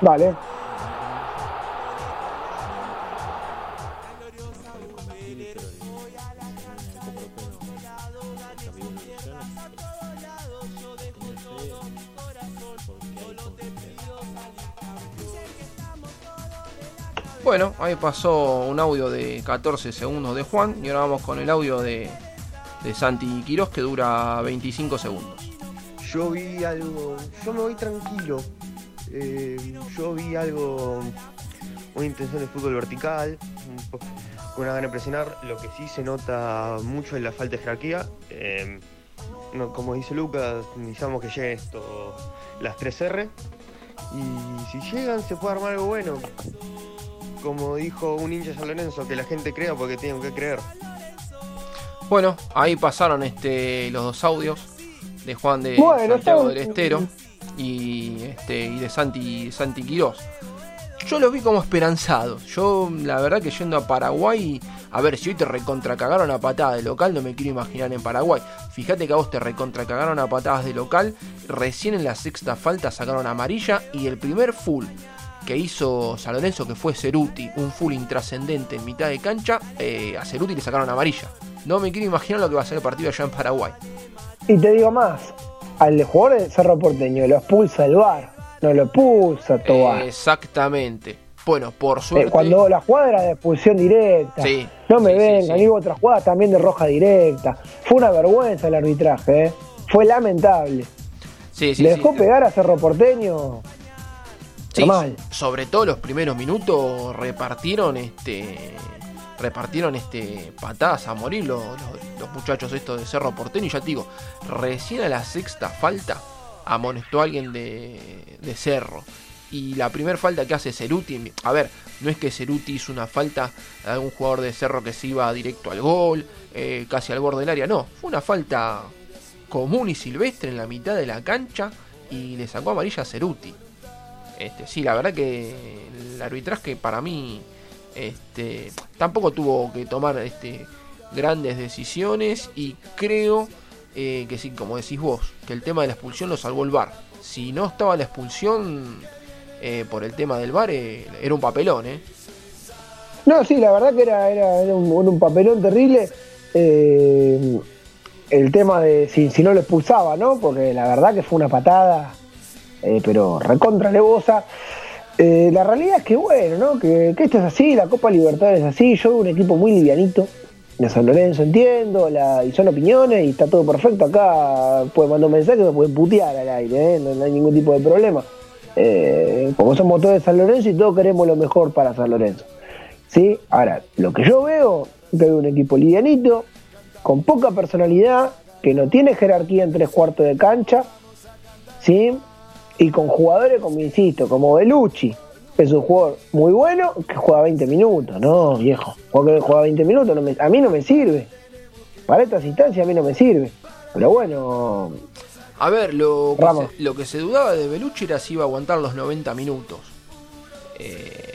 Vale. Bueno, ahí pasó un audio de 14 segundos de Juan y ahora vamos con el audio de, de Santi Quirós que dura 25 segundos. Yo vi algo, yo me voy tranquilo. Eh, yo vi algo, una intención de fútbol vertical, una gana de presionar. Lo que sí se nota mucho es la falta de jerarquía. No, como dice Lucas, necesitamos que lleguen esto, las 3R. Y si llegan, se puede armar algo bueno. Como dijo un hincha San Lorenzo, que la gente crea porque tienen que creer. Bueno, ahí pasaron este los dos audios de Juan de Bueno, Santiago está- del Estero y este y de Santi Santi Quirós. Yo los vi como esperanzados. Yo la verdad que yendo a Paraguay, a ver si hoy te recontracagaron a patadas de local, no me quiero imaginar en Paraguay. Fíjate que a vos te recontracagaron a patadas de local, recién en la sexta falta sacaron amarilla y el primer full que hizo San Lorenzo, que fue Ceruti, un full intrascendente en mitad de cancha, eh, a Ceruti le sacaron amarilla. No me quiero imaginar lo que va a ser el partido allá en Paraguay. Y te digo más, al jugador de Cerro Porteño lo expulsa el VAR, no lo expulsa Tobar. Exactamente. Bueno, por suerte. Eh, cuando la jugada era de expulsión directa. Sí, no me sí, vengan, sí. hubo otra jugada también de roja directa. Fue una vergüenza el arbitraje, ¿eh? fue lamentable. Sí, sí, Le dejó pegar a Cerro Porteño. Sí, mal. sobre todo los primeros minutos repartieron este repartieron este patadas a morir los, los- los muchachos estos de Cerro Porteño y ya te digo, recién a la sexta falta amonestó a alguien de, de Cerro. Y la primera falta que hace Ceruti, a ver, no es que Ceruti hizo una falta a algún jugador de Cerro que se iba directo al gol, eh, casi al borde del área, no, fue una falta común y silvestre en la mitad de la cancha y le sacó amarilla a Ceruti. Este, sí, la verdad que el arbitraje para mí este, tampoco tuvo que tomar este, grandes decisiones y creo eh, que sí, como decís vos, que el tema de la expulsión lo salvó el VAR. Si no estaba la expulsión eh, por el tema del VAR, eh, era un papelón, ¿eh? No, sí, la verdad que era, era, un papelón terrible. eh, el tema de si, si no lo expulsaba, ¿no? Porque la verdad que fue una patada, eh, pero recontra levosa. Eh, la realidad es que, bueno, ¿no? Que, esto es así, la Copa Libertadores es así. Yo veo un equipo muy livianito de San Lorenzo, entiendo, la, y son opiniones y está todo perfecto. Acá pueden mandar un mensaje, me pueden putear al aire, ¿eh? no, hay ningún tipo de problema. Eh, como somos todos de San Lorenzo y todos queremos lo mejor para San Lorenzo. ¿sí? Ahora, lo que yo veo, veo un equipo livianito, con poca personalidad, que no tiene jerarquía en tres cuartos de cancha, ¿sí? Y con jugadores, como insisto, como Belucci, que es un jugador muy bueno, que juega 20 minutos, no, viejo. Porque juega 20 minutos, no me- a mí no me sirve. Para estas instancias a mí no me sirve. Pero bueno, A ver, lo que, se, lo que se dudaba de Belucci era si iba a aguantar los 90 minutos. Eh,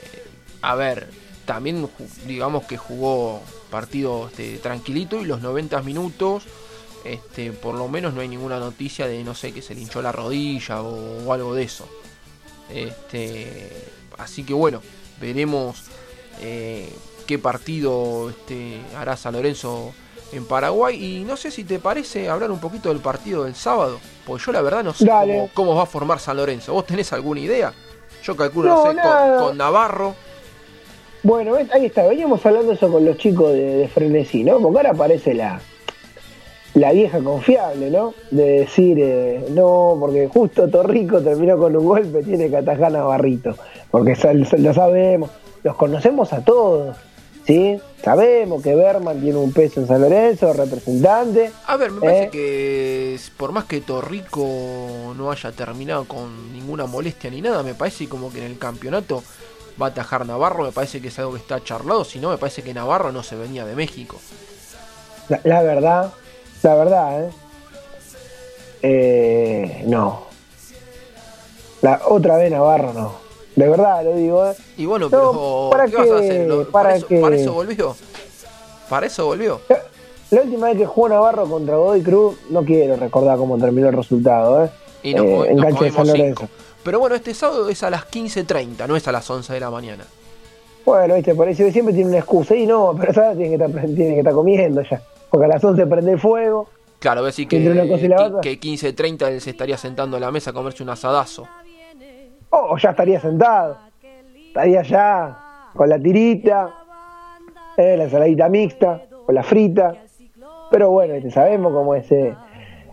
a ver, también digamos que jugó partido este, tranquilito y los 90 minutos, este, por lo menos no hay ninguna noticia de, no sé, que se le hinchó la rodilla o, o algo de eso. Este, así que bueno, veremos eh, qué partido este, hará San Lorenzo en Paraguay. Y no sé si te parece hablar un poquito del partido del sábado, porque yo la verdad no sé cómo, cómo va a formar San Lorenzo. ¿Vos tenés alguna idea? Yo calculo, No, no, sé, con, Navarro. Bueno, ahí está, veníamos hablando eso con los chicos de, de Frenesí, ¿no? Porque ahora aparece la, la vieja confiable, ¿no? De decir, eh, no, porque justo Torrico terminó con un golpe, tiene que atajar a Navarrito. Porque lo sabemos, los conocemos a todos, ¿sí? Sabemos que Berman tiene un peso en San Lorenzo, representante. A ver, me parece Eh. que por más que Torrico no haya terminado con ninguna molestia ni nada, me parece como que en el campeonato va a atajar Navarro, me parece que es algo que está charlado, si no me parece que Navarro no se venía de México. La, la verdad, la verdad, ¿eh? Eh, no. La, otra vez Navarro no. De verdad lo digo, ¿eh? Y bueno, No, pero ¿para ¿qué vas a hacer? ¿Para para, eso, para eso volvió. Para eso volvió. La última vez que jugó Navarro contra Godoy Cruz, no quiero recordar cómo terminó el resultado, ¿eh? Y nos, Eh, en San Lorenzo. cinco. Pero bueno, este sábado es a las 15.30, no es a las 11 de la mañana. Bueno, viste, por eso siempre tiene una excusa. Y no, pero ahora tiene que estar, tiene que estar comiendo ya. Porque a las 11 prende fuego. Claro, a decir que, y que, otra. que 15.30 él se estaría sentando a la mesa a comerse un asadazo. O ya estaría sentado. Estaría ya con la tirita, eh, la ensaladita mixta, con la frita. Pero bueno, este, sabemos cómo es eh,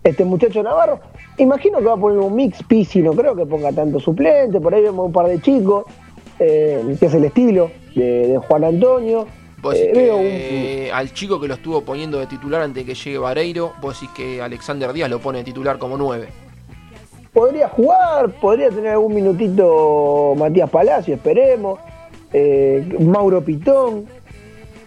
este muchacho Navarro. Imagino que va a poner un mix Pisi, no creo que ponga tanto suplente. Por ahí vemos un par de chicos, eh, que es el estilo de, de Juan Antonio. Vos Eh, decís veo un- que al chico que lo estuvo poniendo de titular antes de que llegue Vareiro, vos decís que Alexander Díaz lo pone de titular como 9. podría jugar, podría tener algún minutito Matías Palacio, esperemos. Eh, Mauro Pitón.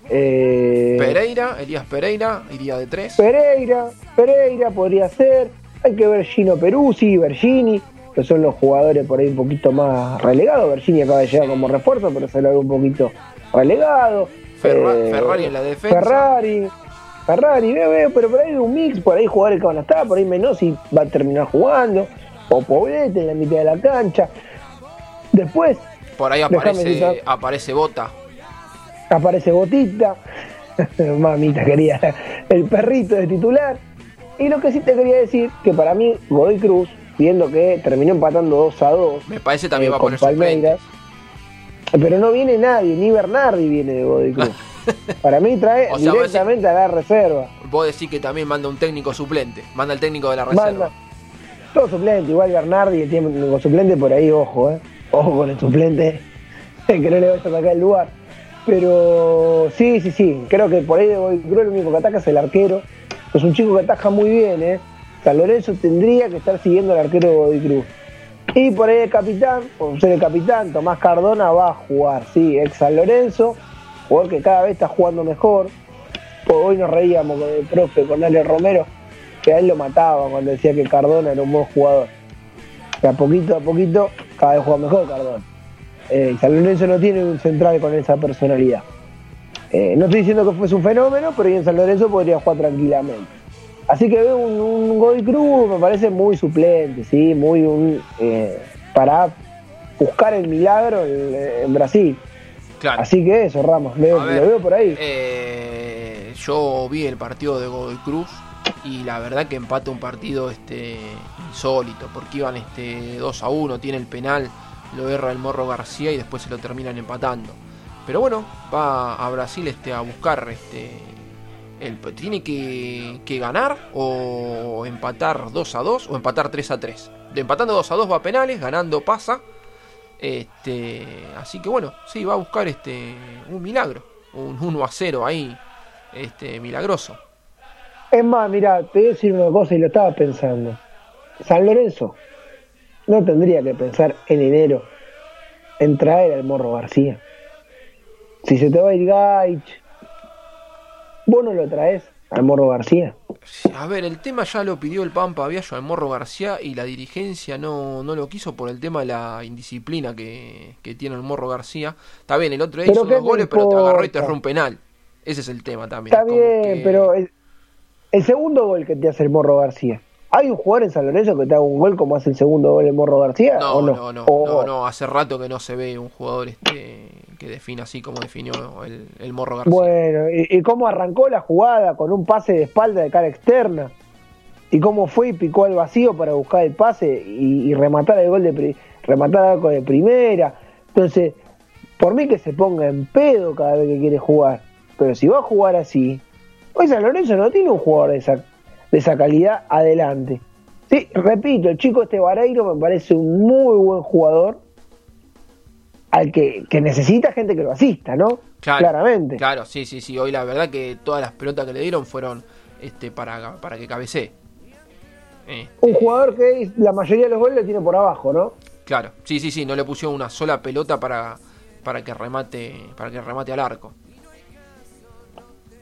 eh, Pereira, Elías Pereira, iría de 3. Pereira, Pereira podría ser. Hay que ver Gino Peruzzi, Bergini, que son los jugadores por ahí un poquito más relegados. Bergini acaba de llegar como refuerzo, pero se lo ve un poquito relegado. Ferra- Eh, Ferrari en la defensa. Ferrari, Ferrari, pero por ahí hay un mix, por ahí jugadores que van a estar, por ahí Menosi va a terminar jugando, o Poblete en la mitad de la cancha. Después Por ahí aparece, aparece Bota. aparece Botita, mamita quería, el perrito de titular. Y lo que sí te quería decir, que para mí Godoy Cruz, viendo que terminó empatando 2 a 2 Me parece también eh, va a poner. Palmeiras, pero no viene nadie, ni Bernardi viene de Godoy Cruz. Para mí trae O sea, directamente a la reserva. Vos decís que también manda un técnico suplente. Manda el técnico de la reserva. Manda todo suplente, igual Bernardi, el tiempo suplente por ahí, ojo, eh. Ojo con el suplente, que no le vaya a sacar el lugar. Pero sí, sí, sí, creo que por ahí de Godoy Cruz el único que ataca es el arquero. Es un chico que ataja muy bien, ¿eh? San Lorenzo tendría que estar siguiendo al arquero de Godoy Cruz. Y por ahí el capitán, por ser el capitán, Tomás Cardona va a jugar, sí, ex San Lorenzo, jugador que cada vez está jugando mejor. Pues Hoy nos reíamos con el profe, con Ale Romero, que a él lo mataba cuando decía que Cardona era un buen jugador. Que a poquito a poquito cada vez juega mejor Cardona. Eh, San Lorenzo no tiene un central con esa personalidad. Eh, no estoy diciendo que fuese un fenómeno, pero en San Lorenzo podría jugar tranquilamente. Así que veo un, un Godoy Cruz, me parece muy suplente, ¿sí? muy un, eh, para buscar el milagro en, en Brasil. Claro. Así que eso, Ramos, veo- A ver, lo veo por ahí. eh, yo vi el partido de Godoy Cruz y la verdad que empata un partido este insólito, porque iban este 2 a 1, tiene el penal, lo erra el Morro García y después se lo terminan empatando. Pero bueno, va a Brasil este a buscar este el, tiene que, que ganar o empatar 2 a 2 o empatar 3 a 3. De empatando 2 a 2 va a penales, ganando pasa. Este, así que bueno, sí, va a buscar este un milagro, un 1 a 0 ahí, este milagroso. Es más, mira, te voy a decir una cosa y lo estaba pensando. San Lorenzo no tendría que pensar en enero en traer al Morro García. Si se te va a ir Gaich, vos no lo traes al Morro García. A ver, el tema ya lo pidió el Pampa Viallo al Morro García y la dirigencia no, no lo quiso por el tema de la indisciplina que, que tiene el Morro García. Está bien, el otro día hizo ¿qué dos goles, pero te agarró y te erró un penal. Ese es el tema también. Está como bien, que- pero el, el segundo gol que te hace el Morro García. ¿Hay un jugador en San Lorenzo que te haga un gol como hace el segundo gol el Morro García? No, ¿o no? no, no, O- no, no, hace rato que no se ve un jugador este que define así como definió el, Morro García. Bueno, y, cómo arrancó la jugada con un pase de espalda de cara externa. Y cómo fue y picó al vacío para buscar el pase y, rematar el gol de rematar algo de primera. Entonces, por mí que se ponga en pedo cada vez que quiere jugar. Pero si va a jugar así, hoy San Lorenzo no tiene un jugador de esa, de esa calidad adelante. Sí, repito, el chico este Vareiro me parece un muy buen jugador al que, que necesita gente que lo asista, ¿no? Claro, Claramente. Claro, sí, sí, sí. Hoy la verdad que todas las pelotas que le dieron fueron este para, para que cabecee. Eh, Un jugador que la mayoría de los goles lo tiene por abajo, ¿no? claro, sí, sí, sí. No le pusieron una sola pelota para, para que remate para que remate al arco.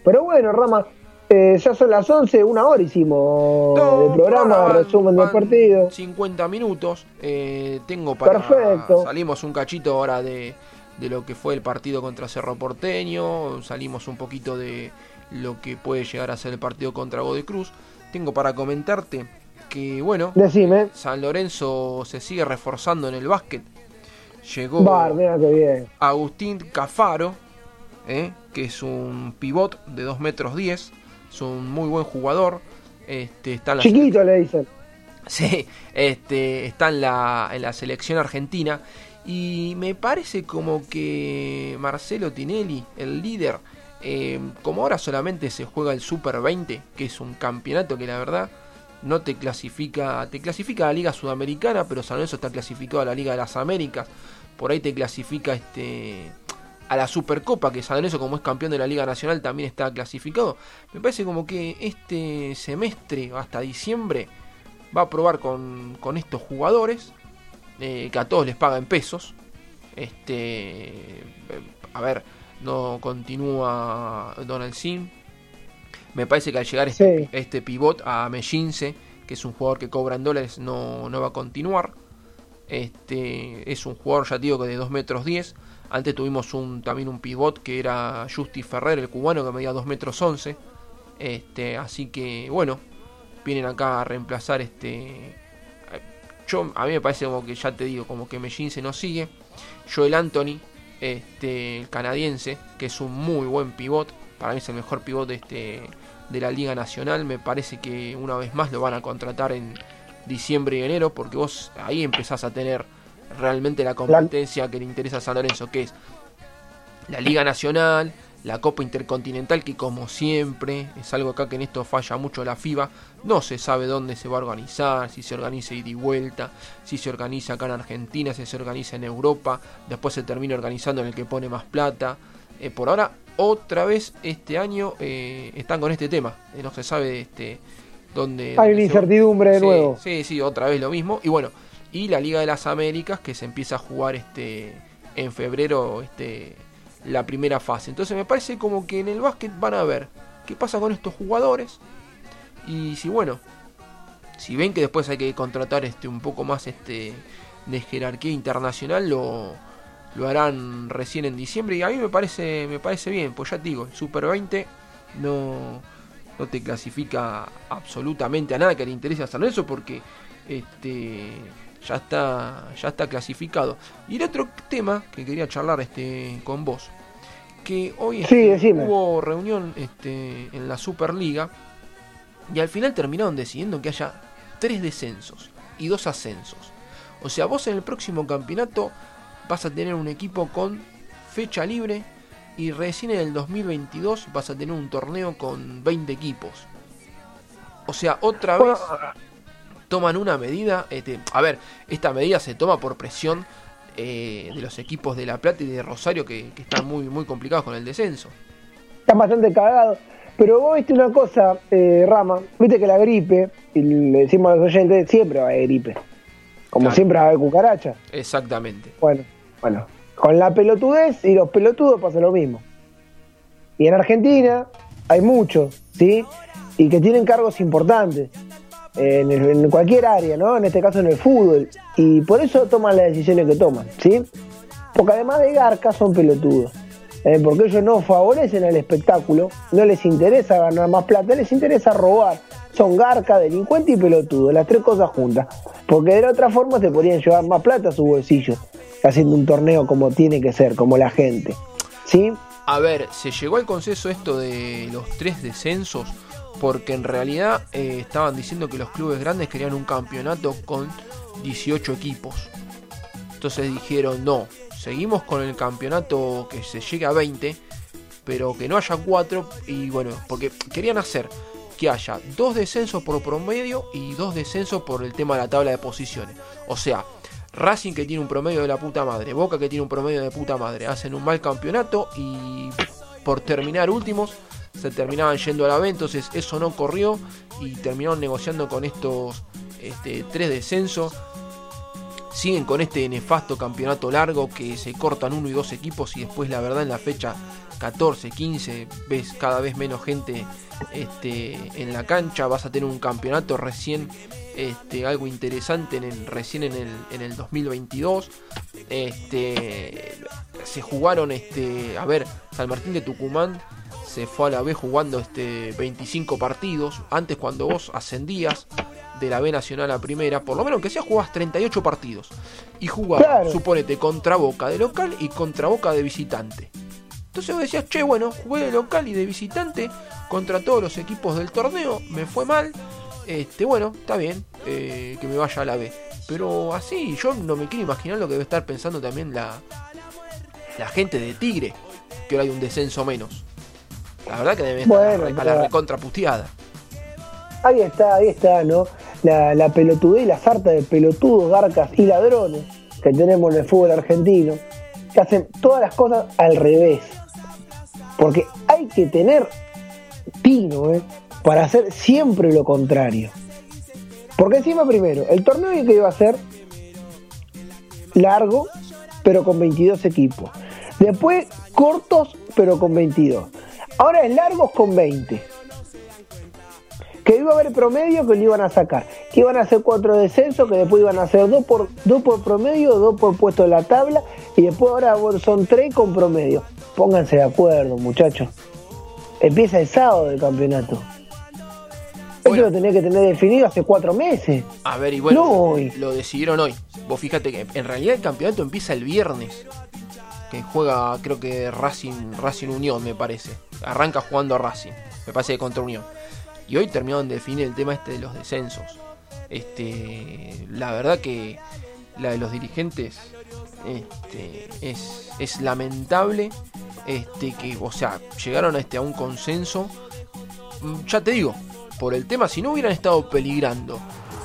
Pero bueno, Rama, eh, ya son las 11, una hora hicimos No, de programa, van- resumen del partido. 50 minutos. eh, tengo para. Perfecto. Salimos un cachito ahora de, de lo que fue el partido contra Cerro Porteño, salimos un poquito de lo que puede llegar a ser el partido contra Godoy Cruz. Tengo para comentarte que, bueno, Decime. San Lorenzo se sigue reforzando en el básquet. Llegó Bar, mira qué bien. Agustín Cafaro, ¿eh? que es un pivot de 2 metros 10, es un muy buen jugador. Este, está en la Chiquito le dicen. Sí, este, está en la, en la selección argentina. Y me parece como que Marcelo Tinelli, el líder, eh, como ahora solamente se juega el Super 20, que es un campeonato que la verdad no te clasifica, te clasifica a la Liga Sudamericana, pero San Lorenzo está clasificado a la Liga de las Américas. Por ahí te clasifica este a la Supercopa, que San Lorenzo como es campeón de la Liga Nacional también está clasificado. Me parece como que este semestre hasta diciembre va a probar con, con estos jugadores, eh, que a todos les paga en pesos. Este, eh, a ver, no continúa Donald Sim. Me parece que al llegar este, Sí. este pivot a Mellince, que es un jugador que cobra en dólares, no, no va a continuar. Este, es un jugador, ya digo, que de 2 metros 10. Antes tuvimos un, también un pivot que era Justi Ferrer, el cubano, que medía 2 metros 11. Este, así que, bueno, vienen acá a reemplazar este. Yo, a mí me parece como que ya te digo, como que Mellín se nos sigue. Joel Anthony, este, el canadiense, que es un muy buen pivot. Para mí es el mejor pivot de, este, de la Liga Nacional. Me parece que una vez más lo van a contratar en diciembre y enero, porque vos ahí empezás a tener realmente la competencia que le interesa a San Lorenzo, que es la Liga Nacional, la Copa Intercontinental, que como siempre, es algo acá que en esto falla mucho la FIBA, no se sabe dónde se va a organizar, si se organiza ida y vuelta, si se organiza acá en Argentina, si se organiza en Europa, después se termina organizando en el que pone más plata. Eh, por ahora, otra vez este año eh, están con este tema, eh, no se sabe este, dónde... Hay una se- incertidumbre de nuevo. Sí, sí, otra vez lo mismo. Y bueno, y la Liga de las Américas que se empieza a jugar este en febrero este la primera fase. Entonces me parece como que en el básquet van a ver qué pasa con estos jugadores y si bueno, si ven que después hay que contratar este un poco más este de jerarquía internacional lo lo harán recién en diciembre y a mí me parece me parece bien, pues ya te digo, el Super 20 no no te clasifica absolutamente a nada que le interese a Lorenzo porque este ya está ya está clasificado. Y el otro tema que quería charlar este con vos, que hoy Sí, este, hubo reunión este, en la Superliga y al final terminaron decidiendo que haya tres descensos y dos ascensos. O sea, vos en el próximo campeonato vas a tener un equipo con fecha libre y recién en el 2022 vas a tener un torneo con 20 equipos. O sea, otra vez toman una medida. Este, a ver, esta medida se toma por presión eh, de los equipos de La Plata y de Rosario que, que están muy, muy complicados con el descenso. están bastante cagados. Pero vos viste una cosa, eh, Rama, viste que la gripe, y le decimos a los oyentes, siempre va a haber gripe. Como Claro. siempre va a haber cucaracha. Exactamente. Bueno, bueno, con la pelotudez y los pelotudos pasa lo mismo. Y en Argentina hay muchos, ¿sí? Y que tienen cargos importantes en, el- en cualquier área, ¿no? En este caso en el fútbol. Y por eso toman las decisiones que toman, ¿sí? Porque además de garca son pelotudos. ¿eh? porque ellos no favorecen el espectáculo, no les interesa ganar más plata, les interesa robar. Son garca, delincuente y pelotudo, las tres cosas juntas. Porque de la otra forma se podrían llevar más plata a su bolsillo, haciendo un torneo como tiene que ser, como la gente. ¿Sí? A ver, se llegó al consenso esto de los tres descensos porque en realidad eh, estaban diciendo que los clubes grandes querían un campeonato con 18 equipos. Entonces dijeron, no, seguimos con el campeonato que se llegue a 20, pero que no haya 4 y bueno, porque querían hacer que haya dos descensos por promedio y dos descensos por el tema de la tabla de posiciones. O sea, Racing que tiene un promedio de la puta madre, Boca que tiene un promedio de puta madre, hacen un mal campeonato y por terminar últimos se terminaban yendo a la B, entonces eso no corrió y terminaron negociando con estos este, tres descensos. Siguen con este nefasto campeonato largo que se cortan uno y dos equipos y después la verdad en la fecha 14, 15 ves cada vez menos gente este, en la cancha, vas a tener un campeonato recién este, algo interesante en el, recién en el, en el 2022. Este, se jugaron, este, a ver, San Martín de Tucumán se fue a la B jugando este 25 partidos. Antes cuando vos ascendías de la B Nacional a Primera, por lo menos que sea jugabas 38 partidos. Y jugabas, suponete, contra Boca de local y contra Boca de visitante. Entonces vos decías, che, bueno, jugué de local y de visitante contra todos los equipos del torneo, me fue mal. Este, bueno, está bien, eh, que me vaya a la B. Pero así, yo no me quiero imaginar lo que debe estar pensando también la, la gente de Tigre, que ahora hay un descenso menos. La verdad que debe estar a la recontraputeada. Ahí está, ahí está, ¿no? La, la pelotudez y la sarta de pelotudos, garcas y ladrones que tenemos en el fútbol argentino, que hacen todas las cosas al revés. Porque hay que tener tino, ¿eh? Para hacer siempre lo contrario. Porque encima, primero, el torneo que iba a ser largo, pero con 22 equipos. Después, cortos, pero con 22. Ahora es largos con 20. Que iba a haber promedio que lo iban a sacar. Que iban a hacer cuatro descensos, que después iban a hacer dos por, dos por promedio, dos por puesto de la tabla. Y después ahora son tres con promedio. Pónganse de acuerdo, muchachos. Empieza el sábado del campeonato. Eso lo tenía que tener definido hace cuatro meses. A ver, y bueno, lo decidieron hoy. Vos fíjate que en realidad el campeonato empieza el viernes. Que juega, creo que Racing, Racing Unión, me parece arranca jugando a Racing, me parece que contra Unión. Y hoy terminaron de definir el tema este de los descensos. Este, la verdad que la de los dirigentes este, es, lamentable este, que, o sea, llegaron a, este, a un consenso. Mm, ya te digo, por el tema, si no hubieran estado peligrando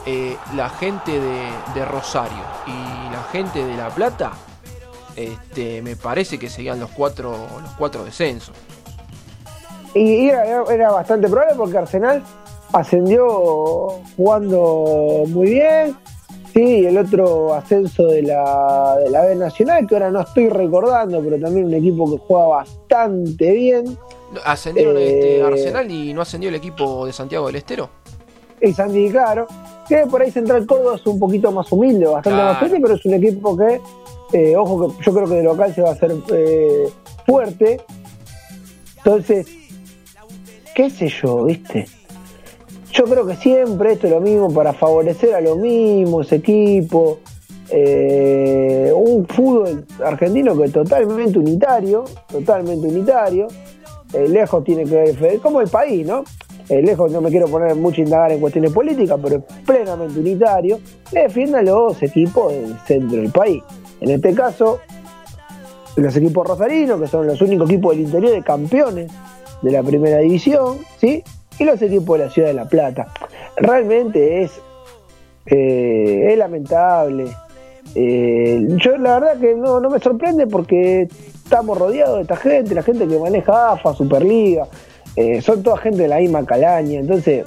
eh, la gente de, de, Rosario y la gente de La Plata, este, me parece que seguían los cuatro, los cuatro descensos. Y era, bastante probable porque Arsenal ascendió jugando muy bien. Sí, el otro ascenso de la, de la B Nacional, que ahora no estoy recordando, pero también un equipo que juega bastante bien. Ascendieron este eh, Arsenal y no ascendió el equipo de Santiago del Estero. Y Santi, claro. Que por ahí Central Córdoba es un poquito más humilde, bastante más fuerte, pero es un equipo que, eh, ojo, que yo creo que de local se va a hacer eh, fuerte. Entonces, qué sé yo, ¿viste? Yo creo que siempre esto es lo mismo para favorecer a lo mismo, ese equipo. Eh, un fútbol argentino que es totalmente unitario, totalmente unitario. Eh, lejos tiene que ver, como el país, ¿no? Eh, lejos no me quiero poner mucho indagar en cuestiones políticas, pero es plenamente unitario. Le defiende a los equipos del centro del país. En este caso, los equipos rosarinos, que son los únicos equipos del interior de campeones de la primera división, ¿sí? Y los equipos de la ciudad de La Plata. Realmente es, eh, es lamentable. Eh, yo la verdad que no, me sorprende porque estamos rodeados de esta gente, la gente que maneja AFA, Superliga, eh, son toda gente de la misma calaña, entonces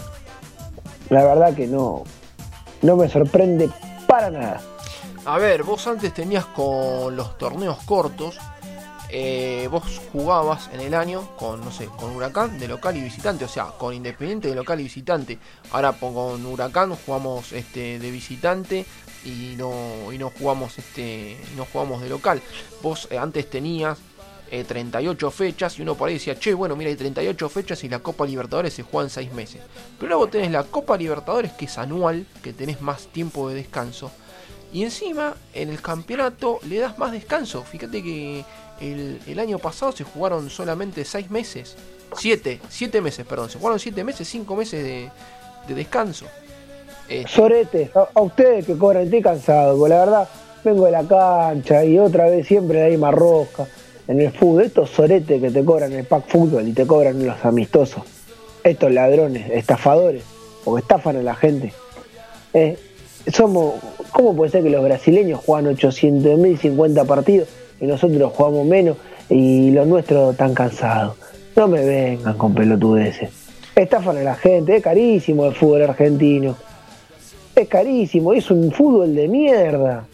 la verdad que no, no me sorprende para nada. A ver, vos antes tenías con los torneos cortos, eh, vos jugabas en el año con, no sé, con Huracán de local y visitante, o sea, con Independiente de local y visitante. Ahora con Huracán jugamos este de visitante y no, y no jugamos este no jugamos de local. Vos eh, antes tenías 38 eh, fechas y uno por ahí decía, che, bueno, mira, hay 38 fechas y la Copa Libertadores se juega en 6 meses. Pero luego tenés la Copa Libertadores que es anual, que tenés más tiempo de descanso. Y encima, en el campeonato le das más descanso. Fíjate que el, año pasado se jugaron solamente 6 meses. 7, 7 meses, perdón. Se jugaron 7 meses, 5 meses de, descanso. Este, Sorete, a, ustedes que cobran, estoy cansado, porque la verdad vengo de la cancha y otra vez siempre la misma rosca en el fútbol. Estos soretes que te cobran el pack fútbol y te cobran los amistosos. Estos ladrones, estafadores, porque estafan a la gente. Eh, somos, ¿Cómo puede ser que los brasileños juegan 800.000, 50 partidos y nosotros jugamos menos y los nuestros tan cansados. No me vengan con pelotudeces. Estafan a la gente, es carísimo el fútbol argentino. Es carísimo, es un fútbol de mierda.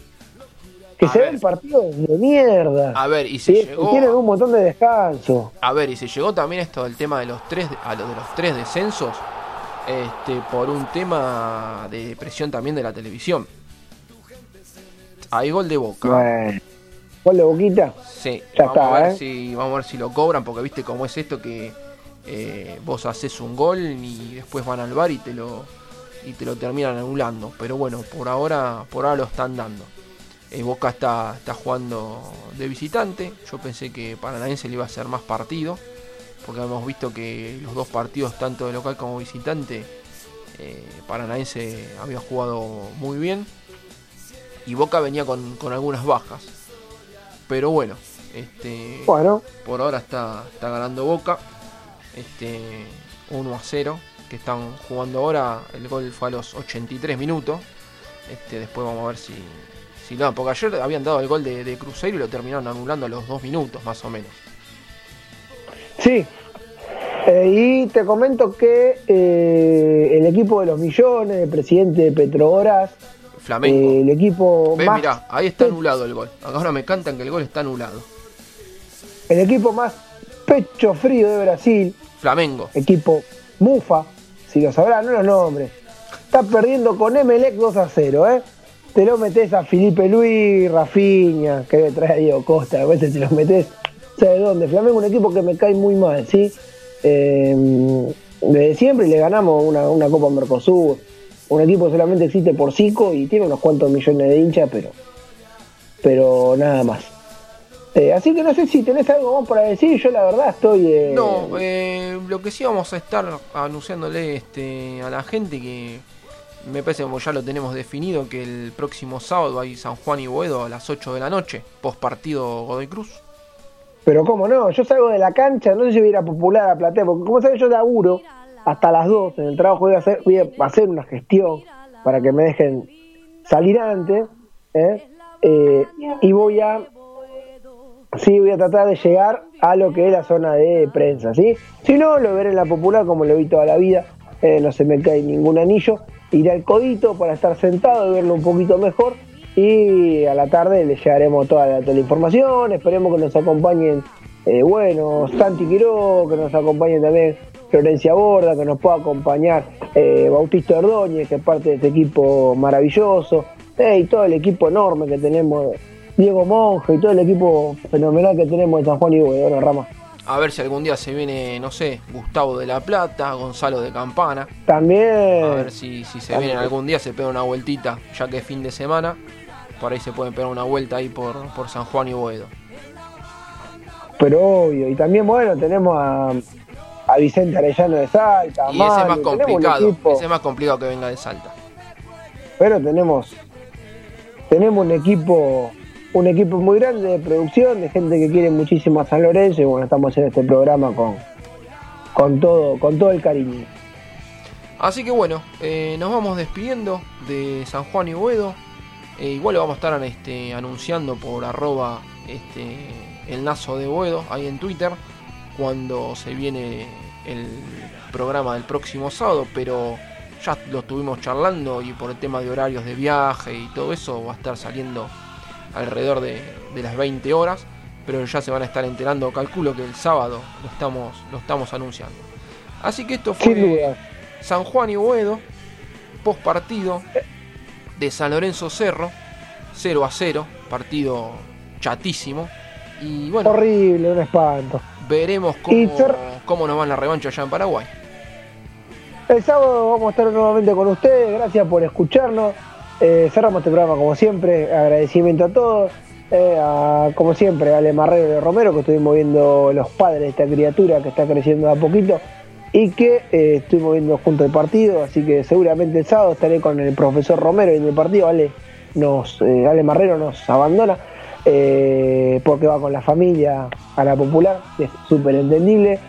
Que se ven partidos de mierda. A ver, y se llegó. Tienen un montón de descanso. A ver, y se llegó también esto del tema de los tres, a lo de los tres descensos, este, por un tema de presión también de la televisión. Hay gol de boca. ¿Gol de Boquita? Sí, Ya vamos, a está, ver ¿eh? si, vamos a ver si lo cobran, porque viste cómo es esto que eh, vos haces un gol y después van al bar y te lo y te lo terminan anulando. Pero bueno, por ahora, por ahora lo están dando. Eh, Boca está, está jugando de visitante. Yo pensé que Paranaense le iba a hacer más partido. Porque hemos visto que los dos partidos, tanto de local como visitante, eh, Paranaense había jugado muy bien. Y Boca venía con, con algunas bajas. Pero bueno, este, Bueno, por ahora está, está ganando Boca. Este 1 a 0. Que están jugando ahora. El gol fue a los 83 minutos. Este, después vamos a ver si. Si no, porque ayer habían dado el gol de, de Cruzeiro y lo terminaron anulando a los 2 minutos, más o menos. sí. Eh, y te comento que eh, el equipo de los millones, el presidente de Petrobras, Flamengo. eh, el equipo más mirá, ahí está anulado el gol. Ahora me cantan que el gol está anulado. el equipo más pecho frío de Brasil, Flamengo. equipo Mufa, si lo sabrán, no los nombres. Está perdiendo con Emelec 2 a 0, ¿eh? Te lo metes a Felipe Luis, Rafinha, que le trae a Diego Costa, a veces te los metes, ¿sabes dónde? Flamengo es un equipo que me cae muy mal, ¿sí? Eh, desde siempre le ganamos una, una Copa Mercosur. Un equipo solamente existe por Cico y tiene unos cuantos millones de hinchas, pero, pero nada más. Eh, así que no sé si tenés algo más para decir, yo la verdad estoy... eh, No, eh, lo que sí vamos a estar anunciándole este, a la gente que me parece que ya lo tenemos definido que el próximo sábado hay San Juan y Boedo a las 8 de la noche, post partido Godoy Cruz. Pero cómo no, yo salgo de la cancha, no sé si voy a ir a popular a platea, porque como sabes yo laburo hasta las 2 en el trabajo, voy a hacer, voy a hacer una gestión para que me dejen salir antes, ¿eh? Eh, y voy a, sí, voy a tratar de llegar a lo que es la zona de prensa, ¿sí? Si no, lo veré en la popular como lo vi toda la vida, eh, no se me cae ningún anillo, iré al codito para estar sentado y verlo un poquito mejor, y a la tarde le llegaremos toda la, información, esperemos que nos acompañen, eh, bueno, Santi Quiró, que nos acompañe también Florencia Borda, que nos pueda acompañar eh, Bautista Ordóñez, que es parte de este equipo maravilloso, eh, y todo el equipo enorme que tenemos, Diego Monge y todo el equipo fenomenal que tenemos de San Juan y bueno, Rama. A ver si algún día se viene, no sé, Gustavo de la Plata, Gonzalo de Campana. También... A ver si, si se vienen algún día, se pega una vueltita, ya que es fin de semana. Por ahí se pueden pegar una vuelta ahí por, por San Juan y Boedo. pero obvio. Y también, bueno, tenemos a, a Vicente Arellano de Salta, Y ese es más complicado, ese es más complicado que venga de Salta. pero tenemos tenemos un equipo un equipo muy grande de producción, de gente que quiere muchísimo a San Lorenzo y bueno, estamos haciendo este programa con con todo con todo el cariño. Así que bueno, eh, nos vamos despidiendo de San Juan y Boedo. Eh, igual lo vamos a estar este, anunciando por arroba este, el nazo de Boedo ahí en Twitter cuando se viene el programa del próximo sábado, pero ya lo estuvimos charlando y por el tema de horarios de viaje y todo eso va a estar saliendo alrededor de, de las 20 horas, pero ya se van a estar enterando, calculo que el sábado lo estamos, lo estamos anunciando. Así que esto fue... San Juan y Boedo, post partido de San Lorenzo Cerro, 0 a 0, partido chatísimo. Y bueno, Horrible, un espanto. veremos cómo, cómo nos va en la revancha allá en Paraguay. El sábado vamos a estar nuevamente con ustedes, gracias por escucharnos. Eh, cerramos este programa como siempre, agradecimiento a todos. eh, como siempre, a Ale Marrero de Romero, que estuvimos viendo los padres de esta criatura que está creciendo a poquito y que eh, estuvimos viendo junto el partido, así que seguramente el sábado estaré con el profesor Romero en el partido. Ale, nos, eh, Ale Marrero nos abandona porque va con la familia a la popular, es súper entendible.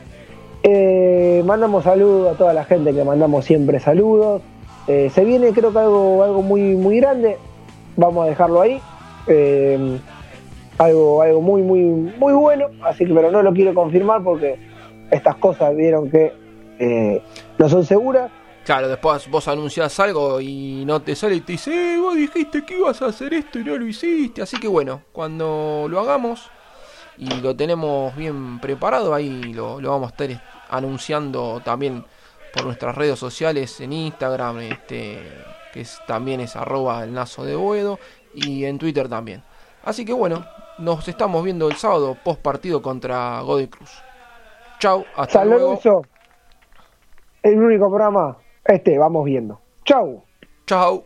Eh, mandamos saludos a toda la gente que mandamos siempre saludos. Eh, se viene creo que algo, muy, muy grande. Vamos a dejarlo ahí. Eh, algo, algo muy, muy, muy bueno. Así que pero no lo quiero confirmar porque estas cosas vieron que no son seguras. Claro, después vos anunciás algo y no te sale y te dice, "Eh, vos dijiste que ibas a hacer esto y no lo hiciste. Así que bueno, cuando lo hagamos y lo tenemos bien preparado, ahí lo, lo vamos a estar anunciando también por nuestras redes sociales en Instagram, este, que es, también es arroba el nazo de Boedo, y en Twitter también. Así que bueno, nos estamos viendo el sábado post partido contra Godoy Cruz. Chau, hasta luego. Lorenzo, el único programa, este, vamos viendo. Chau. Chau.